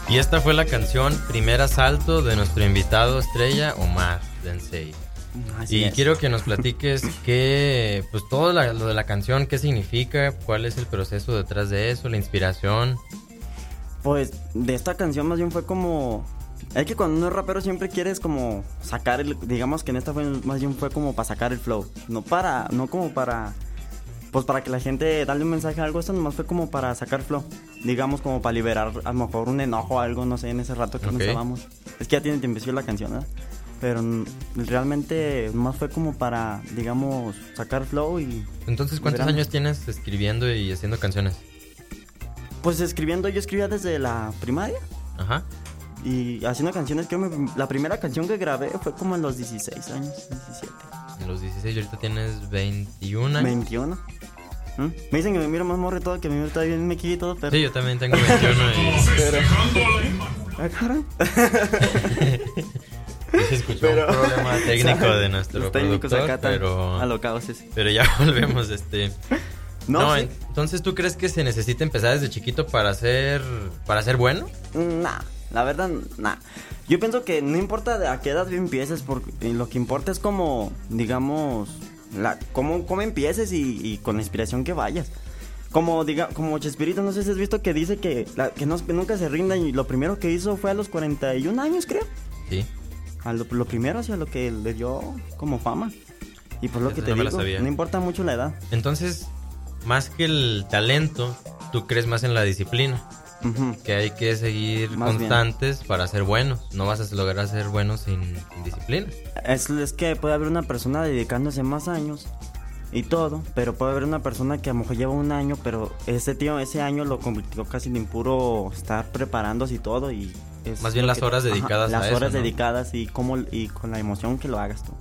Y esta fue la canción Primer Asalto de nuestro invitado estrella Omar Densei. Así y es. quiero que nos platiques qué, pues todo la- lo de la canción, qué significa, cuál es el proceso detrás de eso, la inspiración. Pues de esta canción más bien fue como... Es que cuando uno es rapero siempre quieres como sacar el... Digamos que en esta fue más bien fue como para sacar el flow. No para... No como para... Pues para que la gente darle un mensaje a algo. Esto nomás fue como para sacar flow. Digamos como para liberar a lo mejor un enojo o algo, no sé, en ese rato que Ok. nos estábamos. Es que ya tiene tiempo la canción, ¿verdad? Pero realmente más fue como para, digamos, sacar flow y... Entonces, ¿cuántos Verano. años tienes escribiendo y haciendo canciones? Pues escribiendo, yo escribía desde la primaria. Ajá. Y haciendo canciones, creo que la primera canción que grabé fue como en los 16 años, 17. En los 16 y ahorita tienes 21 años. 21. ¿Mm? Me dicen que me miro más morro y todo, que me miro todavía bien mequillo y todo, pero... Sí, yo también tengo 21 y... Ah, cabrón. se escuchó Pero- un problema técnico de nuestro Los técnicos productor, acá pero... alocados, sí, sí. Pero ya volvemos, este... No, No, sí. entonces ¿tú crees que se necesita empezar desde chiquito para ser para ser bueno? Nah, la verdad, nah. Yo pienso que no importa a qué edad empieces, porque lo que importa es como, digamos, la, cómo, cómo empieces y, y con la inspiración que vayas. Como diga, como Chespirito, no sé si has visto que dice que, la- que, no- que nunca se rinda y lo primero que hizo fue a los 41 años, creo. Sí. A lo, lo primero hacia lo que le dio como fama. Y por lo que te no digo, no importa mucho la edad. Entonces, más que el talento, tú crees más en la disciplina, Que hay que seguir Más bien. constantes para ser buenos. No vas a lograr ser bueno sin, sin disciplina. Es, es que puede haber una persona dedicándose más años y todo, pero puede haber una persona que a lo mejor lleva un año, pero ese tío ese año lo convirtió casi en puro estar preparándose y todo y es Más bien las horas dedicadas a las eso, horas ¿no? dedicadas y cómo y con la emoción que lo hagas tú.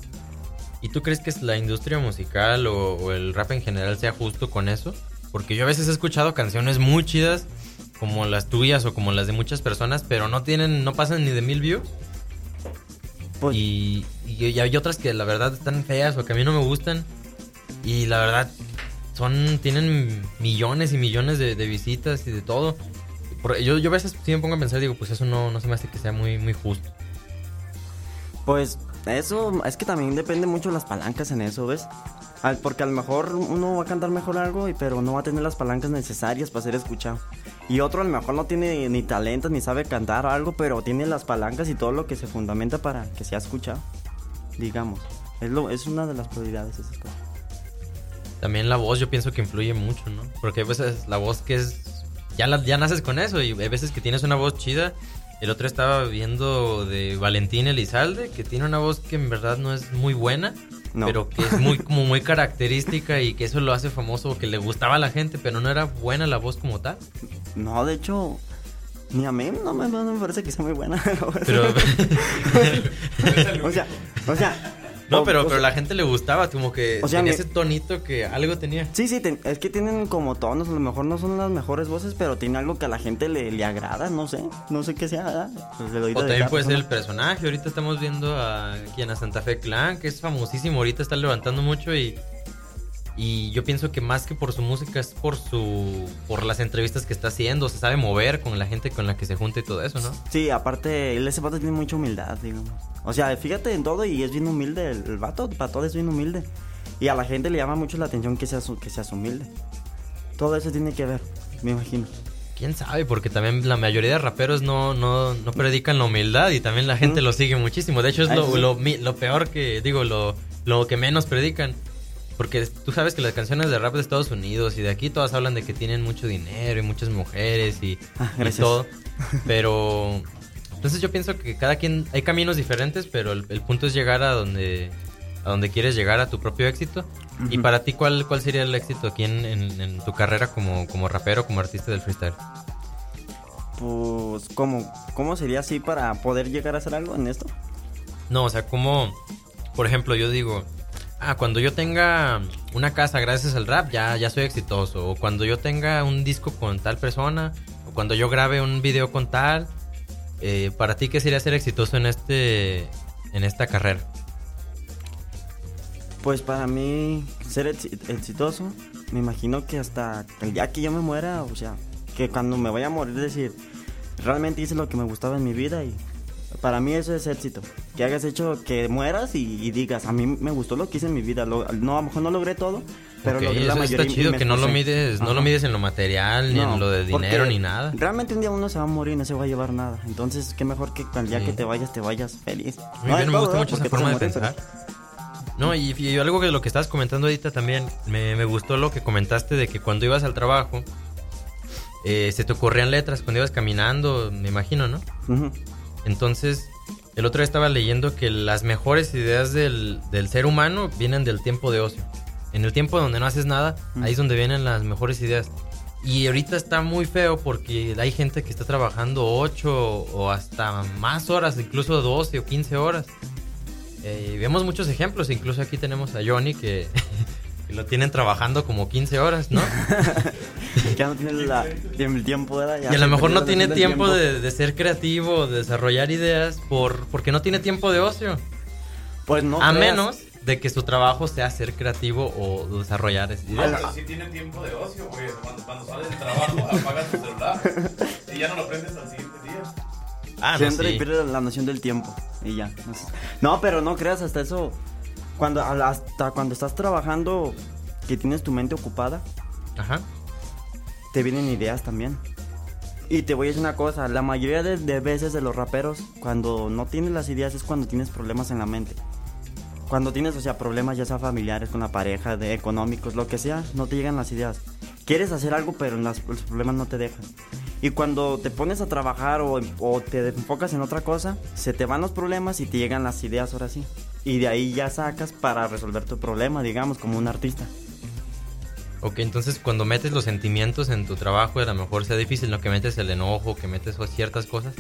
¿Y tú crees que la industria musical o, o el rap en general sea justo con eso? Porque yo a veces he escuchado canciones muy chidas, como las tuyas o como las de muchas personas, pero no tienen, no pasan ni de mil views. Pues, Y, y- y hay otras que la verdad están feas o que a mí no me gustan. Y la verdad son tienen millones y millones de, de visitas y de todo. Por- yo, yo a veces sí me pongo a pensar, digo, pues eso no, no se me hace que sea muy, muy justo. pues eso es que también depende mucho de las palancas en eso, ¿ves? Al- porque a lo mejor uno va a cantar mejor algo, pero no va a tener las palancas necesarias para ser escuchado. Y otro a lo mejor no tiene ni talento ni sabe cantar algo, pero tiene las palancas y todo lo que se fundamenta para que sea escuchado. Digamos. Es, es una de las prioridades. También la voz yo pienso que influye mucho, ¿no? Porque hay veces la voz que es... Ya, ya naces con eso y hay veces que tienes una voz chida. El otro estaba viendo de Valentín Elizalde, que tiene una voz que en verdad no es muy buena, No. pero que es muy como muy característica y que eso lo hace famoso, que le gustaba a la gente, pero no era buena la voz como tal. No, de hecho, ni a mí no me, no me parece que sea muy buena. Pero o sea, o sea. No, pero pero la gente le gustaba, como que O sea, tenía mi- ese tonito que algo tenía. Sí, sí, ten- es que tienen como tonos, a lo mejor no son las mejores voces, pero tiene algo que a la gente le, le agrada, no sé, no sé qué sea, ¿verdad? Pues O también puede ser el persona. personaje. Ahorita estamos viendo a quien a Santa Fe Clan, que es famosísimo. Ahorita está levantando mucho y. Y yo pienso que más que por su música es por su. por las entrevistas que está haciendo. Se sabe mover con la gente con la que se junta y todo eso, ¿no? Sí, aparte, él ese vato tiene mucha humildad, digamos. O sea, fíjate en todo y es bien humilde, el, el vato para todo es bien humilde. Y a la gente le llama mucho la atención que seas, que seas humilde. Todo eso tiene que ver, me imagino. Quién sabe, porque también la mayoría de raperos no, no, no predican la humildad y también la gente Mm. lo sigue muchísimo. De hecho, es lo, sí. lo, lo peor que, digo, lo, lo que menos predican. Porque tú sabes que las canciones de rap de Estados Unidos y de aquí todas hablan de que tienen mucho dinero y muchas mujeres y, Ah, y todo. Pero. Entonces yo pienso que cada quien. Hay caminos diferentes, pero el, el punto es llegar a donde. A donde quieres llegar a tu propio éxito. Y Ujú. para ti, ¿cuál, cuál sería el éxito aquí en, en- en tu carrera como, como rapero, como artista del freestyle? Pues, ¿cómo, ¿cómo sería así para poder llegar a hacer algo en esto? No, o sea, como, por ejemplo, yo digo, ah, cuando yo tenga una casa gracias al rap, ya, ya soy exitoso. O cuando yo tenga un disco con tal persona, o cuando yo grabe un video con tal. eh, para ti, ¿qué sería ser exitoso en este, en esta carrera? Pues para mí, ser exi- exitoso, me imagino que hasta el día que yo me muera, o sea, que cuando me vaya a morir, decir, realmente hice lo que me gustaba en mi vida y para mí eso es éxito. Que hagas hecho que mueras y, y digas, a mí me gustó lo que hice en mi vida. Lo- no, a lo mejor no logré todo, pero Ok, logré eso la mayoría. está chido que no lo mides, no lo mides en lo material, ni No, en lo de dinero, ni nada. Realmente un día uno se va a morir y no se va a llevar nada. Entonces, qué mejor que al día Sí. que te vayas, te vayas feliz. A mí No bien me gusta ¿verdad? mucho esa forma de pensar. No, y, y algo de lo que estabas comentando ahorita también, me, me gustó lo que comentaste de que cuando ibas al trabajo, eh, se te ocurrían letras cuando ibas caminando, me imagino, ¿no? Entonces, el otro día estaba leyendo que las mejores ideas del, del ser humano vienen del tiempo de ocio. En el tiempo donde no haces nada, Mm. ahí es donde vienen las mejores ideas. Y ahorita está muy feo porque hay gente que está trabajando 8 o hasta más horas, incluso 12 o 15 horas. Eh, vemos muchos ejemplos, incluso aquí tenemos a Johnny que, que lo tienen trabajando como 15 horas, ¿no? ya no tiene la- el tiempo, ¿verdad? Ya y a lo mejor no tiene tiempo de, de ser creativo, de desarrollar ideas, por, porque no tiene tiempo de ocio. Pues no a creas. menos de que su trabajo sea ser creativo o desarrollar esas ideas. Pero sí tiene tiempo de ocio, güey. Cuando, cuando sales del trabajo, apagas tu celular y ya no lo prendes al siguiente día. Ah, Se no, entra y sí. pierde la noción del tiempo. Y ya. No, pero no creas, hasta eso. Cuando, hasta cuando estás trabajando, que tienes tu mente ocupada, Ajá. te vienen ideas también. Y te voy a decir una cosa, la mayoría de, de veces de los raperos, cuando no tienes las ideas es cuando tienes problemas en la mente. Cuando tienes, o sea, problemas ya sea familiares, con la pareja, de económicos, lo que sea, no te llegan las ideas. Quieres hacer algo, pero las- los problemas no te dejan. Y cuando te pones a trabajar o, o te enfocas en otra cosa, se te van los problemas y te llegan las ideas ahora sí. Y de ahí ya sacas para resolver tu problema, digamos, como un artista. Ok, entonces cuando metes los sentimientos en tu trabajo, a lo mejor sea difícil, ¿no? Que metes el enojo, que metes ciertas cosas.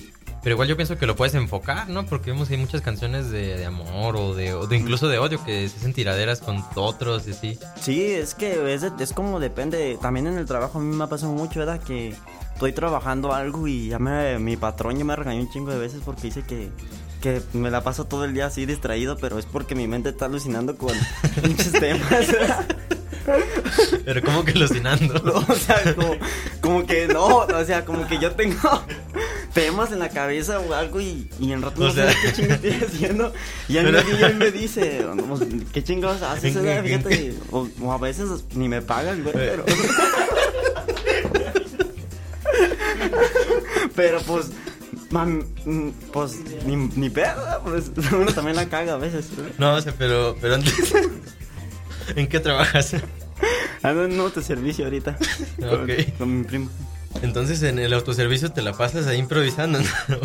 Pero igual yo pienso que lo puedes enfocar, ¿no? Porque vemos que hay muchas canciones de, de amor o de, o de incluso de odio que se hacen tiraderas con otros y así. Sí, es que es, es como depende. También en el trabajo a mí me ha pasado mucho, ¿verdad? Que estoy trabajando algo y ya me, mi patrón ya me regañó un chingo de veces porque dice que, que me la paso todo el día así distraído, pero es porque mi mente está alucinando con muchos temas. ¿verdad? Pero como que alucinando. o sea, como, como que no, o sea, como que yo tengo temas en la cabeza o algo y, y en rato O no sea- sé qué chingo estoy haciendo. Y a mí Pero- y me dice, pues, ¿qué chingados haces? Fíjate, o, o a veces ni me pagan, güey, pero... Pero pues, mm, pues, ni, ni pedo, pues uno también la caga a veces. No, o sea, pero, pero antes... ¿En qué trabajas? Ando en un autoservicio ahorita. Con, mi primo. Entonces en el autoservicio te la pasas ahí improvisando, ¿no?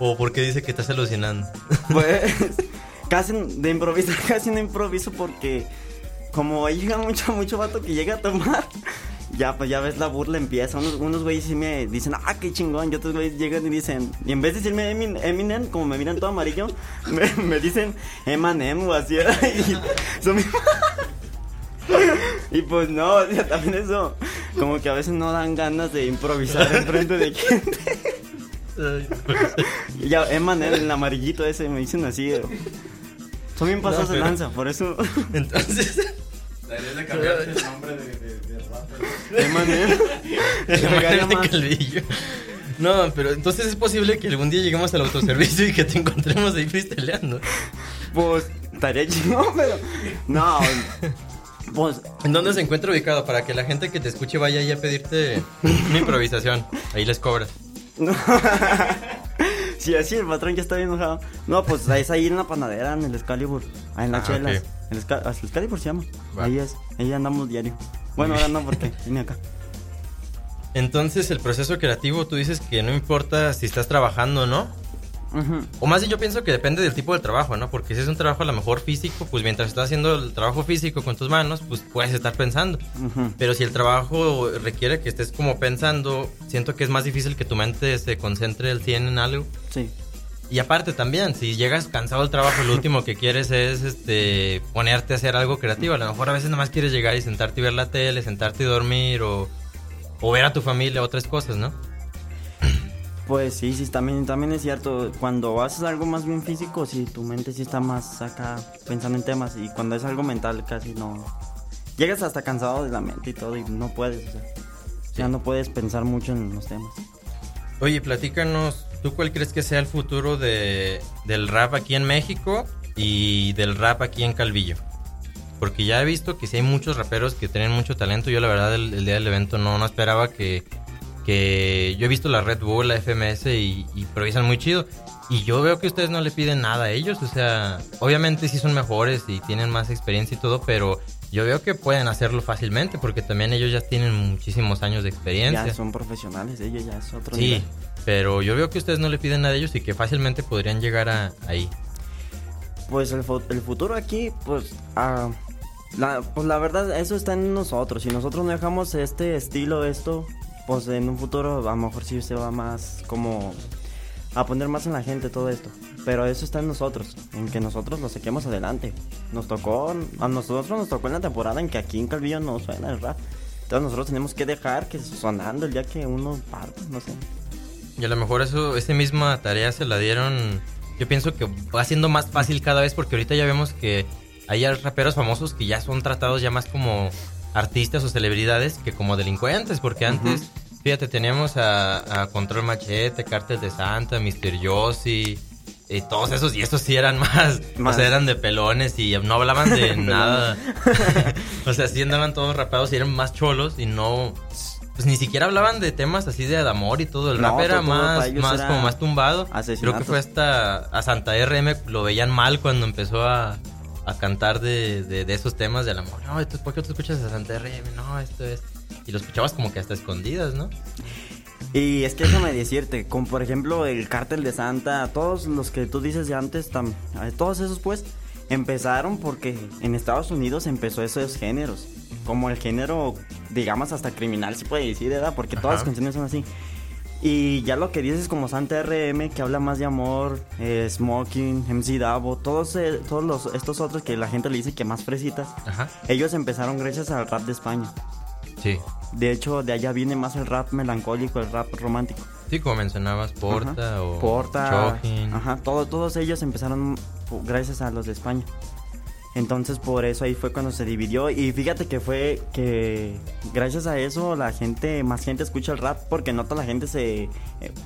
¿O porque dice que estás alucinando? Pues, casi de improvisar, casi no improviso porque como ahí llega mucho, mucho vato que llega a tomar, ya pues ya ves la burla empieza. Unos, unos güeyes sí me dicen, ah, qué chingón. Y otros güeyes llegan y dicen, y en vez de decirme Emin- Eminem, como me miran todo amarillo, me, me dicen Emanem o así. Y, son y pues no, o sea, también eso, como que a veces no dan ganas de improvisar enfrente de gente. Ya, Emanem, el amarillito ese, me dicen así. eh. Son bien pasados No, de pero- lanza, por eso. Entonces... Deberías de cambiarte el nombre de, de, de rapper. Emanem. El Me regaña Manuel de. Calvillo. No, pero entonces es posible que algún día lleguemos al autoservicio y que te encontremos ahí freestyleando. Pues estaría chingón, pero. No. Pues. ¿En dónde se encuentra ubicado? Para que la gente que te escuche vaya ahí a pedirte una improvisación. Ahí les cobras. No. Sí, así el patrón ya está bien enojado. No, pues es ahí en la panadera, en el Excalibur. Ahí en las Ah, chelas. ok. El, Exca- el Excalibur se llama. Va. Ahí es. Ahí andamos diario. Bueno, ahora no, porque vine acá. Entonces, el proceso creativo, tú dices que no importa si estás trabajando o O más bien yo pienso que depende del tipo de trabajo, ¿no? Porque si es un trabajo a lo mejor físico, pues mientras estás haciendo el trabajo físico con tus manos, pues puedes estar pensando. Ujú. Pero si el trabajo requiere que estés como pensando, siento que es más difícil que tu mente se concentre al 100 en algo. Sí. Y aparte también, si llegas cansado del trabajo, lo último que quieres es este ponerte a hacer algo creativo. A lo mejor a veces nada más quieres llegar y sentarte y ver la tele, sentarte y dormir o, o ver a tu familia, otras cosas, ¿no? Pues sí, sí, también, también es cierto. Cuando haces algo más bien físico, sí, tu mente sí está más acá pensando en temas. Y cuando es algo mental, casi no. Llegas hasta cansado de la mente y todo, y no puedes, o sea. Ya no puedes pensar mucho en los temas. Oye, platícanos, ¿tú cuál crees que sea el futuro de, del rap aquí en México y del rap aquí en Calvillo? Porque ya he visto que sí hay muchos raperos que tienen mucho talento. Yo la verdad el, el día del evento no, no esperaba que, que... Yo he visto la Red Bull, la FMS y, y improvisan muy chido. Y yo veo que ustedes no le piden nada a ellos. O sea, obviamente sí son mejores y tienen más experiencia y todo, pero yo veo que pueden hacerlo fácilmente porque también ellos ya tienen muchísimos años de experiencia. Ya son profesionales, ellos ya es otro Sí, nivel. pero yo veo que ustedes no le piden nada a ellos y que fácilmente podrían llegar a ahí. Pues el, el futuro aquí, pues, ah, la, pues la verdad, eso está en nosotros. Si nosotros no dejamos este estilo, esto, pues en un futuro a lo mejor sí se va más como a poner más en la gente todo esto. Pero eso está en nosotros, en que nosotros lo saquemos adelante. Nos tocó, a nosotros nos tocó en la temporada en que aquí en Calvillo no suena el rap. Entonces nosotros tenemos que dejar que sonando el día que uno parte, no sé. Y a lo mejor eso, esa misma tarea se la dieron. Yo pienso que va siendo más fácil cada vez porque ahorita ya vemos que hay raperos famosos que ya son tratados ya más como artistas o celebridades que como delincuentes, porque antes, fíjate, teníamos a, a Control Machete, Cartel de Santa, Mr. Yossi, y todos esos, y estos sí eran más, Más. o sea, eran de pelones y no hablaban de nada. o sea, sí andaban todos rapados y eran más cholos y no, pues ni siquiera hablaban de temas así de amor y todo. El No, rap era más, más era como más tumbado. Creo que fue hasta a Santa RM lo veían mal cuando empezó a, a cantar de, de, de esos temas del amor. No, esto, ¿por qué tú escuchas a Santa RM? No, esto es... Y lo escuchabas como que hasta escondidas, ¿no? Y es que déjame decirte, como por ejemplo el cártel de Santa, todos los que tú dices de antes, tam- eh, todos esos pues empezaron porque en Estados Unidos empezó esos géneros, como el género, digamos hasta criminal se puede decir, ¿verdad? Porque todas las canciones son así. Y ya lo que dices como Santa RM, que habla más de amor, eh, Smoking, MC Davo, todos, eh, todos los, estos otros que la gente le dice que más fresitas, Ajá. ellos empezaron gracias al rap de España. Sí. De hecho, de allá viene más el rap melancólico, el rap romántico. Sí, como mencionabas, Porta Ajá. o Porta, ajá, todo- todos ellos empezaron gracias a los de España. Entonces por eso ahí fue cuando se dividió y fíjate que fue que gracias a eso la gente, más gente escucha el rap porque no toda la gente se eh,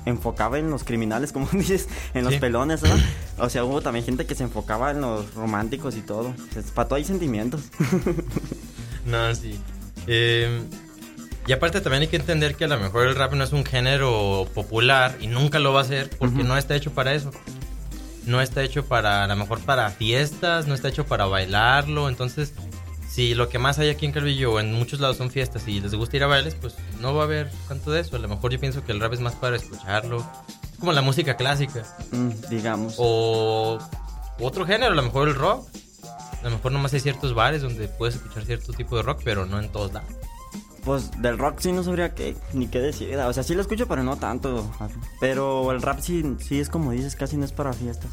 enfocaba en los criminales como dices, en los Sí. pelones, ¿no? O sea, hubo también gente que se enfocaba en los románticos y todo. Para todo hay sentimientos. No, sí. Eh, y aparte también hay que entender que a lo mejor el rap no es un género popular y nunca lo va a ser porque no está hecho para eso. No está hecho para, a lo mejor para fiestas, no está hecho para bailarlo. Entonces, si lo que más hay aquí en Calvillo en muchos lados son fiestas y les gusta ir a bailes, pues no va a haber tanto de eso. A lo mejor yo pienso que el rap es más para escucharlo. Es como la música clásica. Mm, digamos. O otro género, a lo mejor el rock. A lo mejor nomás hay ciertos bares donde puedes escuchar cierto tipo de rock, pero no en todos lados. Pues del rock sí no sabría qué, ni qué decir. O sea, sí lo escucho, pero no tanto. Pero el rap sí, sí es como dices, casi no es para fiestas.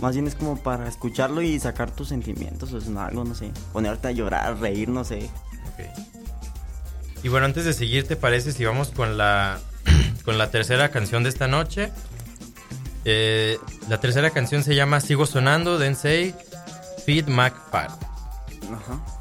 Más bien es como para escucharlo y sacar tus sentimientos o es algo, no sé. Ponerte a llorar, reír, no sé. Y bueno, antes de seguir, ¿te parece si vamos con la, con la tercera canción de esta noche? Eh, la tercera canción se llama Sigo Sonando, Densei, Feed McFad. Ajá.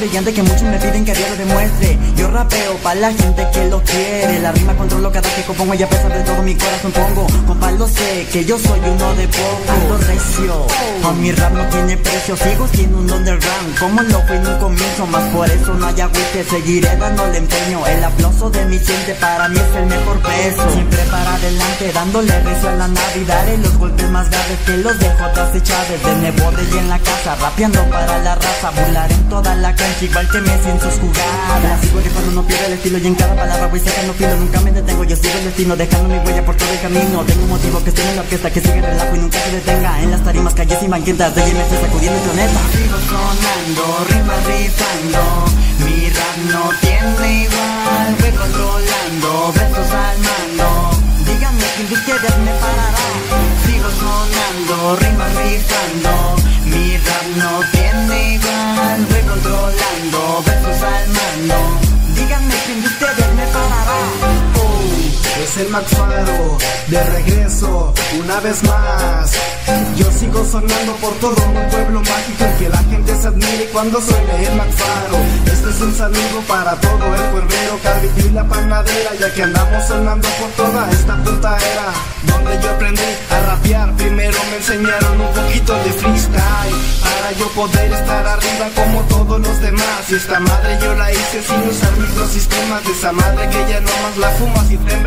Estilo bastante brillante que muchos me piden que a diario demuestre. Yo rapeo pa' la gente que lo quiere. La rima controlo cada que compongo y a pesar de todo mi corazón pongo. Compa lo sé que yo soy uno de pocos. Ando recio, a mi rap no tiene precio. Sigo siendo un underground como lo fue en un comienzo. Más por eso no hay agüite, seguiré dándole empeño. El aplauso de mi gente para mí es el mejor peso. Siempre para adelante dándole recio a la navidad. Y los golpes más graves que los dejo atrás echados De nebode y en la casa rapeando para la raza. Burlar en toda la cancha igual que Messi en sus jugadas. Sigo rifando, no pierdo el estilo y en cada palabra voy sacando filo Nunca me detengo, yo sigo el destino dejando mi huella por todo el camino. Tengo un motivo que estoy en la orquesta que sigue el relajo y nunca se detenga. En las tarimas, calles y banquetas de IMC sacudiendo el planeta. Sigo sonando, rimas ritando Mi rap no tiene igual. Voy controlando, versos al mando. Díganme quién de ustedes me parará. Sigo sonando, rimas rifando Mi rap no tiene igual. Voy controlando, al mando. Díganme quién de ustedes Es el Max Faro, de regreso, una vez más. Yo sigo sonando por todo un pueblo mágico que la gente se admire cuando suene el Max Faro. Este es un saludo para todo el cuervero, Carvito y la panadera, ya que andamos sonando por toda esta puta era. Donde yo aprendí a rapear, primero me enseñaron un poquito de freestyle. Para yo poder estar arriba como todos los demás. Y esta madre yo la hice sin usar microsistemas. De esa madre que ya no más la fumas y te.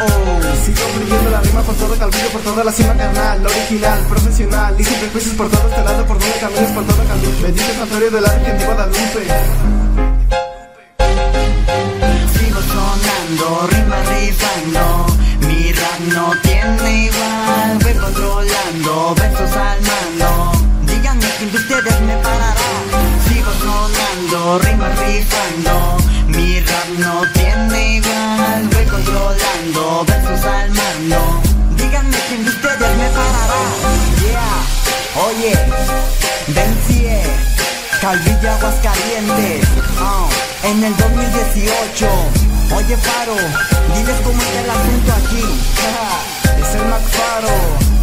Oh, sigo fluyendo la rima por todo Calvillo, por toda la cima carnal. Original, profesional, y prejuicios por todo este lado, por donde caminas, por todo Calvillo. Bendito santuario de la Virgen de Guadalupe. Sonando, rima rifando Mi rap no tiene igual Voy controlando, versos al mando Díganme quién de ustedes me parará Sigo sonando, rima rifando Mi rap no tiene igual Voy controlando, versos al mando. Díganme quién de ustedes me parará Yeah, oye, vencie Calvilla Aguascalientes. Ah, En el 2018 Oye Faro, diles cómo está el asunto aquí. Es el Macfaro,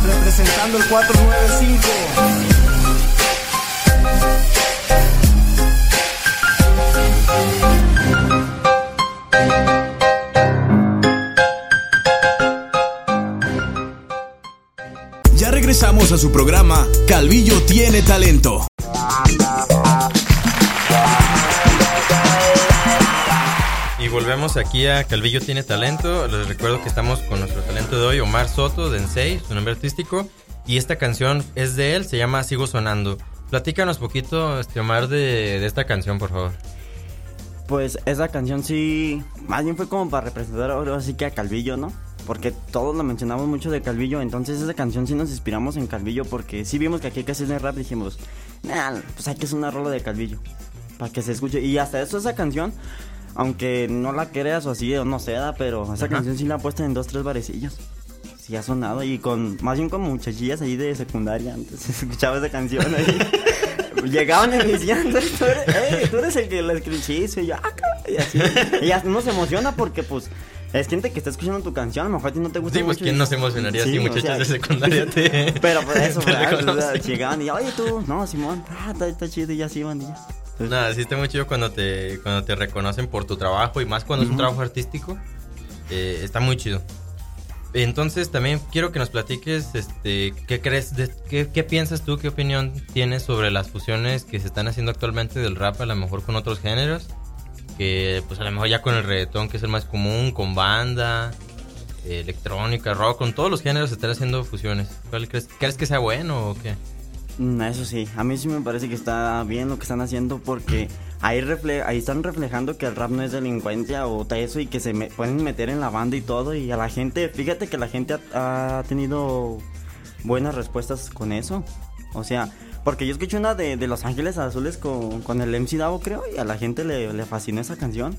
representando el 495. A su programa Calvillo tiene talento. Y volvemos aquí a Calvillo tiene talento. Les recuerdo que estamos con nuestro talento de hoy, Omar Soto, de Ensei, su nombre artístico. Y esta canción es de él, se llama Sigo Sonando. Platícanos poquito, este Omar, de, de esta canción, por favor. Pues esa canción sí, más bien fue como para representar ahora sí que a Calvillo, ¿no? Porque todos lo mencionamos mucho de Calvillo, entonces esa canción sí nos inspiramos en Calvillo porque sí vimos que aquí hay que hacer rap, dijimos, nah, pues hay que hacer una rola de Calvillo para que se escuche. Y hasta eso esa canción, aunque no la creas o así, o no sé, da, pero esa Ajá. canción sí la ha puesto en dos, tres barecillos. Sí ha sonado y con, más bien con muchachillas ahí de secundaria, antes se escuchaba esa canción ahí. Llegaban y me decían, tú eres, "Ey, tú eres el que la escribiste y yo, ah, cabrón", y así. Y uno se emociona porque, pues, es gente que está escuchando tu canción, a lo mejor a ti no te gusta Sí, pues mucho. quién y- no se emocionaría Sí, si o muchachas sea, de secundaria te. Pero por eso, te. O sea, llegaban y, oye, tú, no, Simón, ah, está, está chido y ya y ya. Entonces, Nada, sí está muy chido cuando te, cuando te reconocen por tu trabajo y más cuando es un trabajo artístico. eh, está muy chido. Entonces también quiero que nos platiques, este, ¿qué crees, de- qué, qué piensas tú, qué opinión tienes sobre las fusiones que se están haciendo actualmente del rap, a lo mejor con otros géneros? Que pues a lo mejor ya con el reggaetón, que es el más común, con banda, eh, electrónica, rock, con todos los géneros se están haciendo fusiones. ¿Cuál crees, crees que sea bueno o qué? Mm, Eso sí, a mí sí me parece que está bien lo que están haciendo porque ahí, refle ahí están reflejando que el rap no es delincuencia o eso y que se pueden meter en la banda y todo y a la gente, fíjate que la gente ha tenido buenas respuestas con eso. O sea, porque yo escuché una de, de Los Ángeles Azules con, con el MC Davo creo y a la gente le, le fascinó esa canción.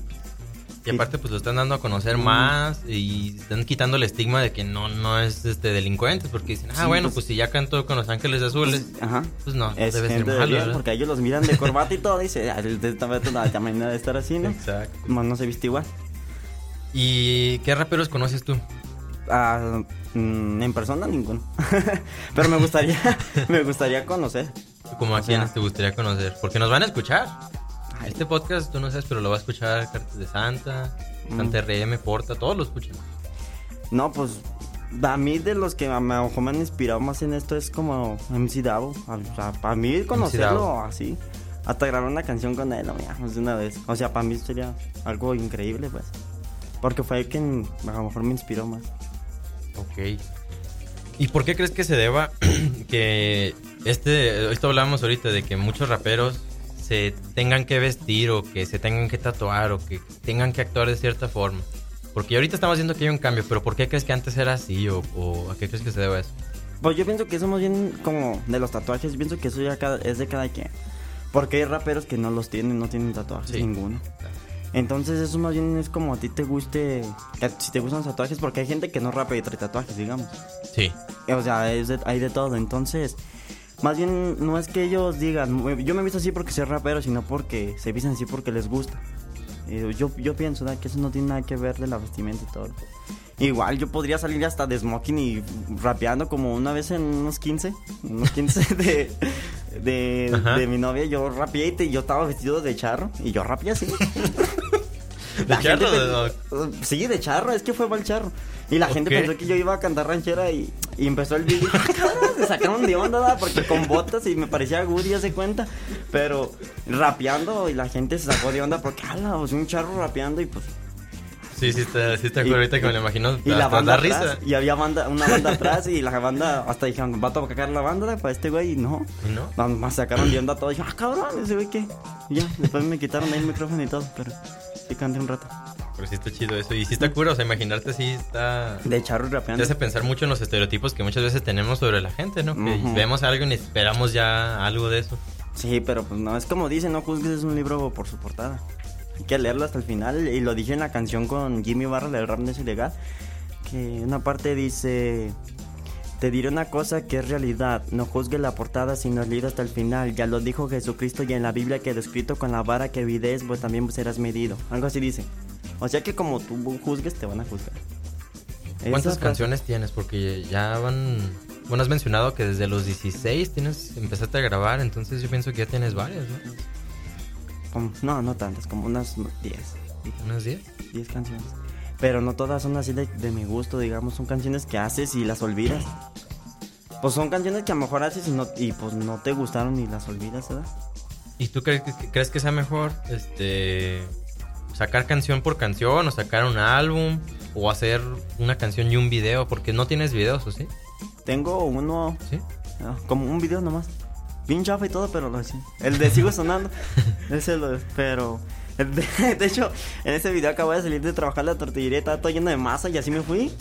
Y aparte pues lo están dando a conocer más y están quitando el estigma de que no no es este delincuente porque dicen, ah, Sí, bueno, pues- pues, si ya cantó con Los Ángeles Azules, Ajá. pues no, Es debe ser gente de malo, porque ellos los miran de corbata y todo y dice, "Ah, el de esta vez la la manera de estar así, ¿no? Exacto. Más no se viste igual. ¿Y qué raperos conoces tú? Ah, mm, en persona ninguno. Pero me gustaría, me gustaría conocer. Como a quienes te gustaría conocer, porque nos van a escuchar. Este podcast tú no sabes, pero lo va a escuchar Cartas de Santa, Mm. Santa RM, Porta, todos lo escuchan. No, pues a mí de los que a lo mejor me han inspirado más en esto es como MC Davo. Para mí conocerlo así. Hasta grabar una canción con él, mira, pues de una vez. O sea, para mí sería algo increíble, pues. Porque fue el que a lo mejor me inspiró más. Ok. ¿Y por qué crees que se deba que este, esto hablábamos ahorita de que muchos raperos se tengan que vestir o que se tengan que tatuar o que tengan que actuar de cierta forma? Porque ahorita estamos viendo que hay un cambio, pero ¿por qué crees que antes era así o, o a qué crees que se deba eso? Pues yo pienso que eso más bien como de los tatuajes, pienso que eso ya cada- es de cada quien. Porque hay raperos que no los tienen, no tienen tatuajes Sí. ninguno. Entonces eso más bien es como a ti te guste, que si te gustan los tatuajes, porque hay gente que no rapea y trae tatuajes, digamos. Sí. O sea, es de- hay de todo. Entonces, más bien no es que ellos digan, yo me visto así porque soy rapero, sino porque se visten así porque les gusta. Eh, yo, yo pienso ¿verdad? que eso no tiene nada que ver de la vestimenta y todo. Igual yo podría salir hasta de smoking y rapeando como una vez en unos 15, unos 15 de, de, de mi novia. Yo rapeé y yo estaba vestido de charro y yo rapeé así. ¿De charro? Sí, de charro, es que fue mal charro. Y la gente pensó que yo iba a cantar ranchera y, y empezó el video. Se sacaron de onda. Porque con botas y me parecía Woody, ya se cuenta. Pero rapeando y la gente se sacó de onda porque, ala, pues un charro rapeando y pues. Sí, sí, te, sí te acuerdo Y- ahorita que me lo imagino. Y la banda atrás, risa. y había banda, una banda atrás y la banda hasta dijeron, va a tocar la banda para este güey y no. ¿Y no? Nada más sacaron de onda todo. Y dije, ah, cabrón, ese güey que. Y ya, después me quitaron ahí el micrófono y todo, pero sí canté un rato. Pero sí está chido eso. Y sí está cura, o sea, imaginarte así está... De charro Te rapeando. hace pensar mucho en los estereotipos que muchas veces tenemos sobre la gente, ¿no? Que Ujú. vemos algo y esperamos ya algo de eso. Sí, pero pues no, es como dicen, no juzgues es un libro por su portada. Hay que leerlo hasta el final. Y lo dije en la canción con Jimmy Barra, del rap es ilegal. Que una parte dice: Te diré una cosa que es realidad. No juzgues la portada sino el libro hasta el final. Ya lo dijo Jesucristo y en la Biblia quedó escrito con la vara que vides, pues también serás medido. Algo así dice. O sea que como tú juzgues, te van a juzgar. ¿Cuántas Esa frase- canciones tienes? Porque ya van... Bueno, has mencionado que desde los 16 tienes, empezaste a grabar, entonces yo pienso que ya tienes varias, ¿no? como- no, no tantas, como unas 10. ¿Unas 10? 10 canciones. Pero no todas son así de, de mi gusto, digamos. Son canciones que haces y las olvidas. Pues son canciones que a lo mejor haces y, no, y pues no te gustaron y las olvidas, ¿verdad? ¿Y tú crees que, crees que sea mejor este sacar canción por canción o sacar un álbum o hacer una canción y un video? Porque no tienes videos, ¿o sí? Tengo uno, ¿Sí? ah, como un video nomás. Bien chafa y todo, pero lo sí. El de Sigo Sonando. ese lo pero... de, de hecho, en ese video acabo de salir de trabajar la tortillería y estaba todo lleno de masa y así me fui.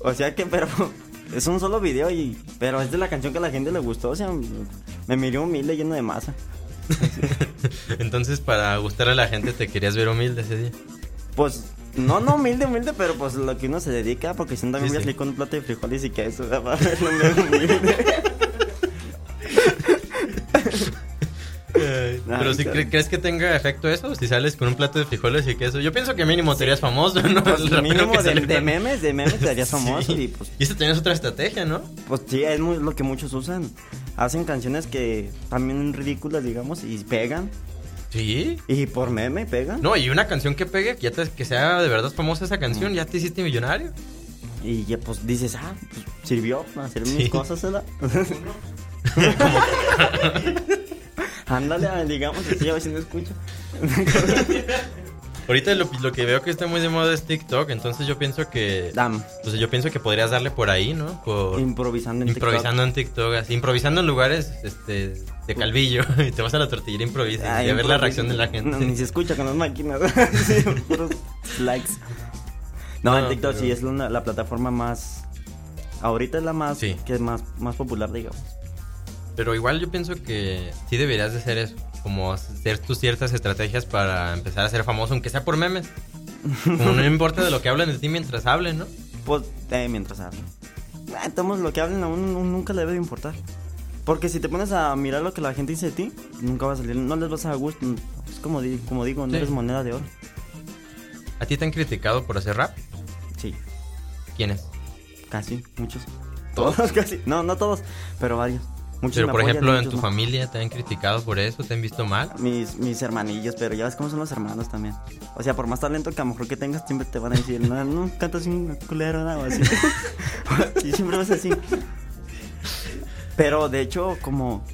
O sea que, pero... Es un solo video y... Pero es de la canción que a la gente le gustó, o sea... Me miré humilde lleno de masa. Entonces, para gustar a la gente, te querías ver humilde ese día. Pues, no, no humilde, humilde, pero pues lo que uno se dedica, porque si no también Sí, voy a sí. salir con un plato de frijoles y queso, o sea, para verlo medio Pero si crees que tenga efecto eso, si sales con un plato de frijoles y queso, yo pienso que mínimo serías famoso, ¿no? Pues, mínimo de, sale de con- memes, de memes te harías famoso Sí. y pues, Y eso tenías otra estrategia, ¿no? pues sí, es muy, lo que muchos usan. Hacen canciones que también ridículas, digamos, y pegan. Sí. Y por meme pegan. No, y una canción que pegue, que ya te- que sea de verdad famosa esa canción, ya te hiciste millonario. Y ya pues dices, ah, pues sirvió para hacer mis cosas, ¿verdad? Ándale, digamos, así a ver si no escucha. Ahorita lo, lo que veo que está muy de moda es TikTok, entonces yo pienso que... Dam. Pues yo pienso que podrías darle por ahí, ¿no? Por, Improvisando en improvisando en TikTok, así, improvisando en lugares este, de calvillo, y te vas a la tortillería e improvisas, Ah, y a ver la reacción de la gente. No, ni se escucha con las máquinas. sí, puros likes. No, No, en TikTok pero- sí es la, la plataforma más. Ahorita es la más. Sí. Que es más, más popular, digamos. Pero igual yo pienso que sí deberías de hacer eso, como hacer tus ciertas estrategias para empezar a ser famoso, aunque sea por memes. Como no importa de lo que hablan de ti mientras hablen, ¿no? Pues, eh, mientras hablan. Ah, todos lo que hablen a uno nu- nunca le debe de importar. Porque si te pones a mirar lo que la gente dice de ti, nunca va a salir. No les vas a gusto. Es como, di- como digo, no Sí. eres moneda de oro. ¿A ti te han criticado por hacer rap? Sí, ¿Quiénes? casi, muchos. ¿Todos? Todos, casi. No, no todos, pero varios. Muchos Pero por apoyan, ejemplo, en tu no. familia te han criticado por eso, te han visto mal. Mis, mis hermanillos, pero ya ves cómo son los hermanos también. O sea, por más talento que a lo mejor que tengas, siempre te van a decir, no, no cantas un culero, nada, o así. y siempre vas así. Pero de hecho, como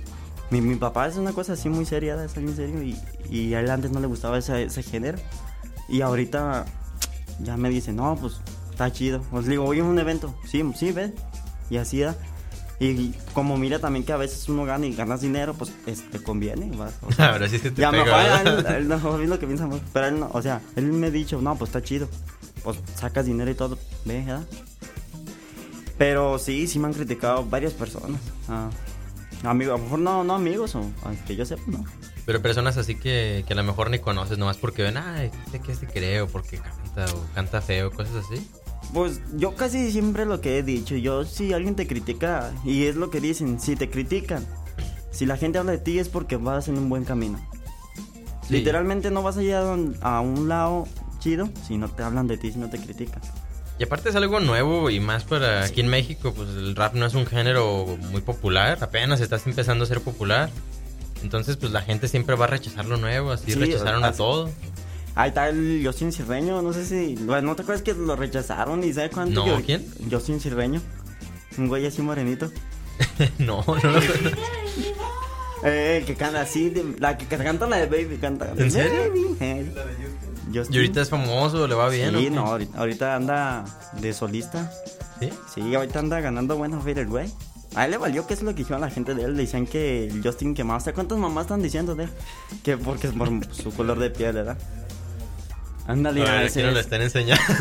mi, mi papá es una cosa así muy seria, es alguien serio, y, y a él antes no le gustaba ese, ese género. Y ahorita ya me dice, no, pues está chido. Pues digo, voy a un evento, sí, sí, ven. Y así da. Y como mira también que a veces uno gana y ganas dinero, pues es- te conviene. vas, o sea, Ahora sí se te ya pega, mejor él, ¿verdad? él no es lo que piensa, pero él no, o sea, él me ha dicho, no, pues está chido, pues sacas dinero y todo, ve, ¿verdad? Pero sí, sí me han criticado varias personas, ah, amigos, a lo mejor no, no amigos, o que yo sepa, no. Pero personas así que, que a lo mejor ni conoces, nomás porque ven, ay, sé que se cree, o porque canta, o canta feo, cosas así. Pues yo casi siempre lo que he dicho, yo si alguien te critica, y es lo que dicen, si te critican, si la gente habla de ti es porque vas en un buen camino. Sí. Literalmente no vas a ir a, un lado chido si no te hablan de ti, si no te critican. Y aparte es algo nuevo y más para aquí en México, pues el rap no es un género muy popular, apenas estás empezando a ser popular. Entonces, pues la gente siempre va a rechazar lo nuevo, así Sí, rechazaron a todo. Ahí está el Justin Cirreño, no sé si... Bueno, ¿no te acuerdas que lo rechazaron y sabes cuánto? No, ¿quién? Justin Cirreño. Un güey así morenito. no, no lo Eh, el que canta así, de- la que canta la de Baby, canta. ¿En serio? Baby, eh. Justin. Y ahorita es famoso, le va bien. ¿o Sí, no, ahorita, ahorita anda de solista. ¿Sí? Sí, ahorita anda ganando feria el güey. A él le valió que es lo que dijeron la gente de él. Le decían que el Justin quemaba. ¿Hasta cuántas mamás están diciendo de él? Que porque es por su color de piel, ¿verdad? Ándale, A ver, aquí no lo es. están enseñando.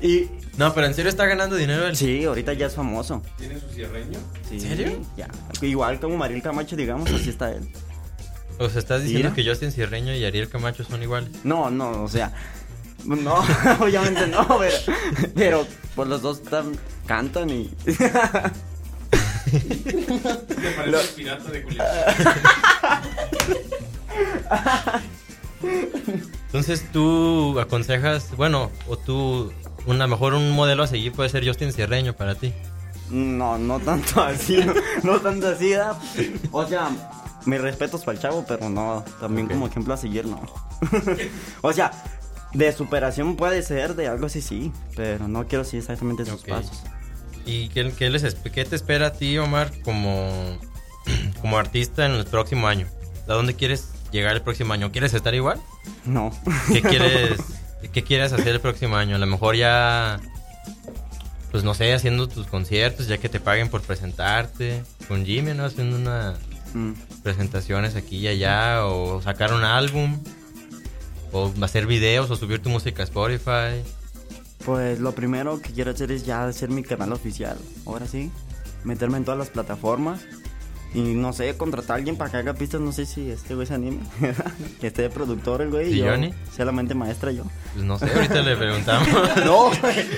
Y No, pero en serio está ganando dinero él. sí, ahorita ya es famoso. ¿Tiene su cierreño? Sí, ¿En serio? Ya. Igual como Mariel Camacho, digamos, así está él. O sea, estás diciendo Mira. que Justin Cierreño y Ariel Camacho son iguales. No, no, o sea. No, obviamente no, pero, pero pues los dos tan- cantan y. ¿Te parece el pirata de Culiacán? Entonces tú aconsejas, bueno, o tú, una mejor un modelo a seguir puede ser Justin Cierreño para ti. No, no tanto así, no, no tanto así. O sea, mis respetos para el chavo, pero no, también como ejemplo a seguir, no. o sea, de superación puede ser, de algo así, sí, pero no quiero seguir exactamente sus Ok. pasos. ¿Y qué, qué les, qué te espera a ti, Omar, como, como artista en el próximo año? ¿A dónde quieres llegar el próximo año? ¿Quieres estar igual? No. ¿Qué quieres, qué quieres hacer el próximo año? A lo mejor ya, pues no sé, haciendo tus conciertos, ya que te paguen por presentarte. Con Jimmy, ¿no? Haciendo unas Mm. presentaciones aquí y allá, o sacar un álbum, o hacer videos, o subir tu música a Spotify. Pues lo primero que quiero hacer es ya hacer mi canal oficial. Ahora sí, meterme en todas las plataformas. Y no sé, contratar a alguien para que haga pistas. No sé si este güey se anime. que esté de productor el güey. ¿Y yo Johnny? Sea la mente maestra yo. Pues no sé, ahorita le preguntamos. No,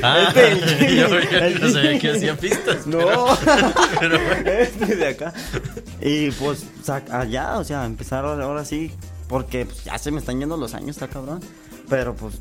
Ah, este, yo, yo no sabía que hacía pistas. No, pero- pero- este de acá. Y pues allá, o sea, empezar ahora, ahora sí. Porque pues, ya se me están yendo los años, está cabrón. Pero pues.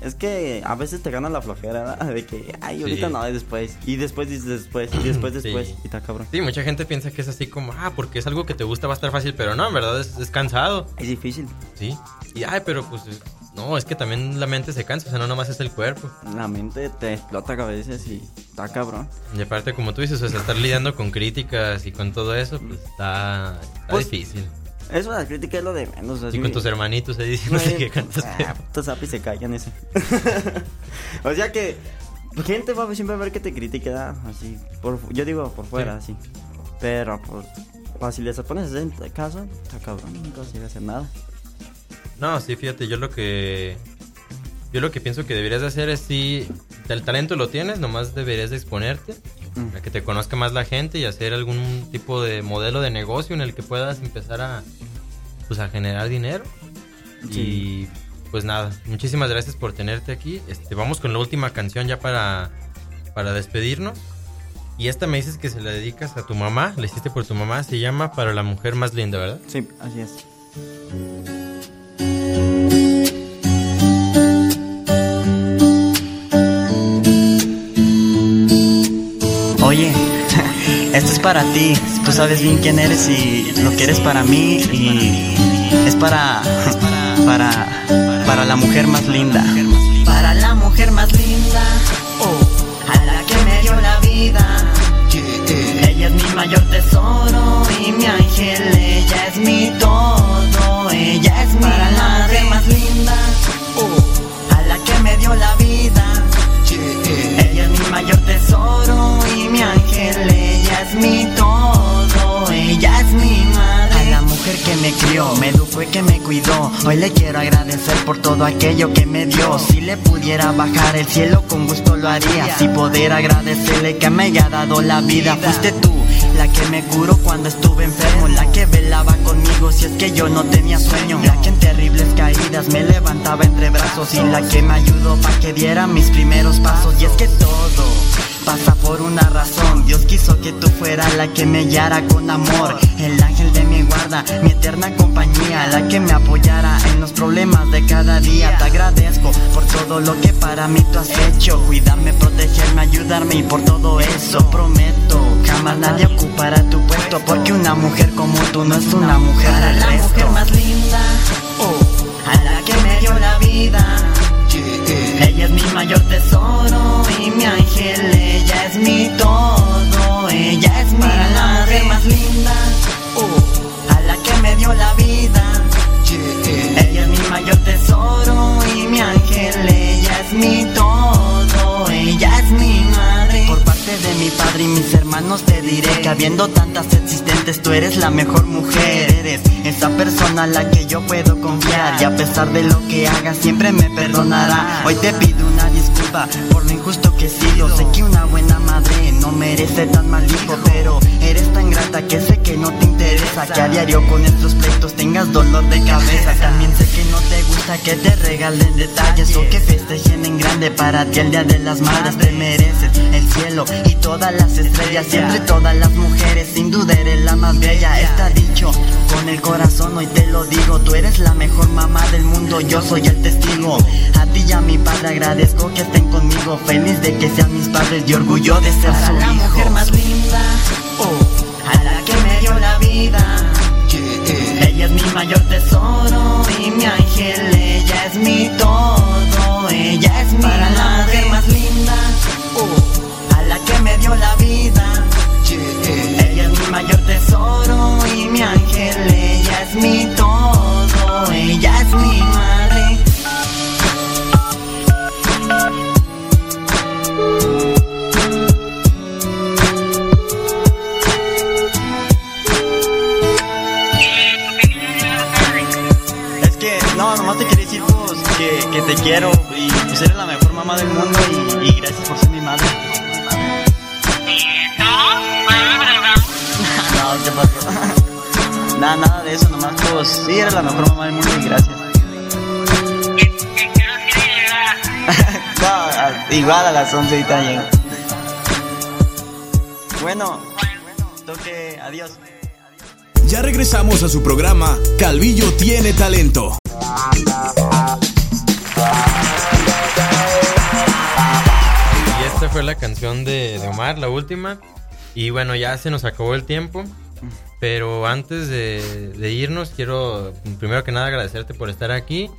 Es que a veces te gana la flojera, ¿verdad? De que, ay, ahorita Sí. no, y después. Y después dices después, y después Sí. después. Y está cabrón. Sí, mucha gente piensa que es así como, ah, porque es algo que te gusta, va a estar fácil, pero no, en verdad es, es cansado. Es difícil. Sí. Y, ay, pero pues, es- no, es que también la mente se cansa, o sea, no nomás es el cuerpo. La mente te explota a veces y está cabrón. Y aparte, como tú dices, o sea, estar lidiando con críticas y con todo eso, pues está, está Pues, difícil. Eso, la crítica es lo de menos. Y así- con tus hermanitos ahí diciendo Ay, que cantas ah, putos se callan ese. o sea que gente va a siempre a ver que te critique, ¿da? así. Por, yo digo por fuera, así. Pero pues, pues, si les pones en caso, está cabrón, llega a hacer nada. No, sí, fíjate, yo lo que yo lo que pienso que deberías de hacer es si el talento lo tienes, nomás deberías de exponerte Mm. a que te conozca más la gente y hacer algún tipo de modelo de negocio en el que puedas empezar a pues a generar dinero. Sí. Y pues nada, muchísimas gracias por tenerte aquí. Este, vamos con la última canción ya para para despedirnos. Y esta me dices que se la dedicas a tu mamá, la hiciste por tu mamá, se llama Para la mujer más linda, ¿verdad? Sí, así es. Esto es para ti. Tú sabes bien quién eres y lo que eres para mí. Y es para, para, para la mujer más linda. Para la mujer más linda, oh, a la que me dio la vida. Ella es mi mayor tesoro y mi ángel, ella es mi todo, ella es mi Para es mi todo, ella es mi madre. A la mujer que me crió, me educó y que me cuidó. Hoy le quiero agradecer por todo aquello que me dio. Si le pudiera bajar el cielo, con gusto lo haría. Si poder agradecerle que me haya dado la vida, fuiste tú. La que me curó cuando estuve enfermo, la que velaba conmigo si es que yo no tenía sueño, la que en terribles caídas me levantaba entre brazos y la que me ayudó para que diera mis primeros pasos. Y es que todo, pasa por una razón. Dios quiso que tú fueras la que me guiara con amor. El ángel de mi guarda, mi eterna compañía, la que me apoyara en los problemas de cada día. Te agradezco por todo lo que para mí tú has hecho. Cuidarme, protegerme, ayudarme y por todo eso prometo. Jamás nadie ocupará tu puesto porque una mujer como tú no es una mujer Para la mujer más linda, Oh, a la que me dio la vida. Ella es mi mayor tesoro y mi ángel, ella es mi todo, ella es mi madre más linda. Oh, a la que me dio la vida. Ella es mi mayor tesoro y mi ángel, ella es mi todo, mi padre y mis hermanos te diré que habiendo tantas existentes tú eres la mejor mujer. Eres esa persona a la que yo puedo confiar y a pesar de lo que hagas siempre me perdonará. Hoy te pido una por lo injusto que he sido. Sé que una buena madre no merece tan mal hijo, pero eres tan grata que sé que no te interesa que a diario con estos pleitos tengas dolor de cabeza. También sé que no te gusta que te regalen detalles o que festejen en grande para ti el día de las madres. Te mereces el cielo y todas las estrellas, siempre todas las mujeres. Sin duda eres la más bella. Está dicho con el corazón, hoy te lo digo. Tú eres la mejor mamá del mundo, yo soy el testigo. A ti y a mi padre agradezco que estén conmigo. Feliz de que sean mis padres y orgullo de ser para su la hijo. mujer más linda, Oh, a la que me dio la vida. Ella es mi mayor tesoro y mi ángel, ella es mi todo, ella es mi para la madre mujer más linda, Oh, a la que me dio la vida. Ella es mi mayor tesoro y mi ángel, ella es mi todo, ella es mi madre. Que, te quiero y pues eres la mejor mamá del mundo y, y gracias por ser mi madre. no, ¿qué pasó? nada, nada de eso, nomás pues sí, eres la mejor mamá del mundo y gracias. no, igual a las 11 ahorita llego. Bueno, toque, adiós. Ya regresamos a su programa Calvillo tiene talento. Fue la canción de, de Omar, la última. Y bueno, ya se nos acabó el tiempo. Pero antes de, de irnos, quiero primero que nada agradecerte por estar aquí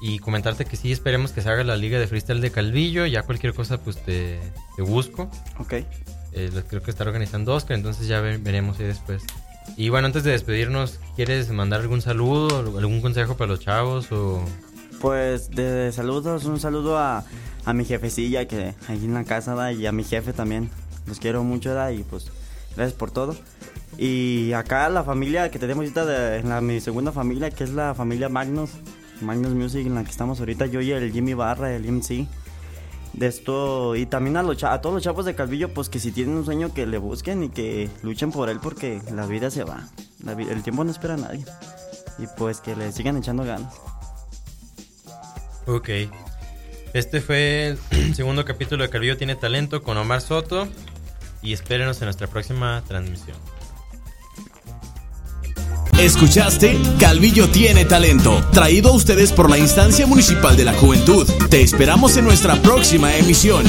y comentarte que sí esperemos que se haga la liga de freestyle de Calvillo. Ya cualquier cosa, pues te, te busco. Ok. Eh, creo que está organizando Oscar, entonces ya ve- veremos ahí después. Y bueno, antes de despedirnos, ¿quieres mandar algún saludo, algún consejo para los chavos o Pues de saludos, un saludo a, a mi jefecilla que ahí en la casa ¿da? y a mi jefe también. Los quiero mucho ¿da? y pues gracias por todo. Y acá la familia que tenemos ahorita, de, la, mi segunda familia, que es la familia Magnus, Magnus Music, en la que estamos ahorita, yo y el Jimmy Barra, el MC. De esto, y también a, los, a todos los chavos de Calvillo, pues que si tienen un sueño que le busquen y que luchen por él porque la vida se va. El tiempo no espera a nadie. Y pues que le sigan echando ganas. Ok. Este fue el segundo capítulo de Calvillo Tiene Talento con Omar Soto. Y espérenos en nuestra próxima transmisión. Escuchaste Calvillo tiene talento, traído a ustedes por la instancia municipal de la juventud. Te esperamos en nuestra próxima emisión.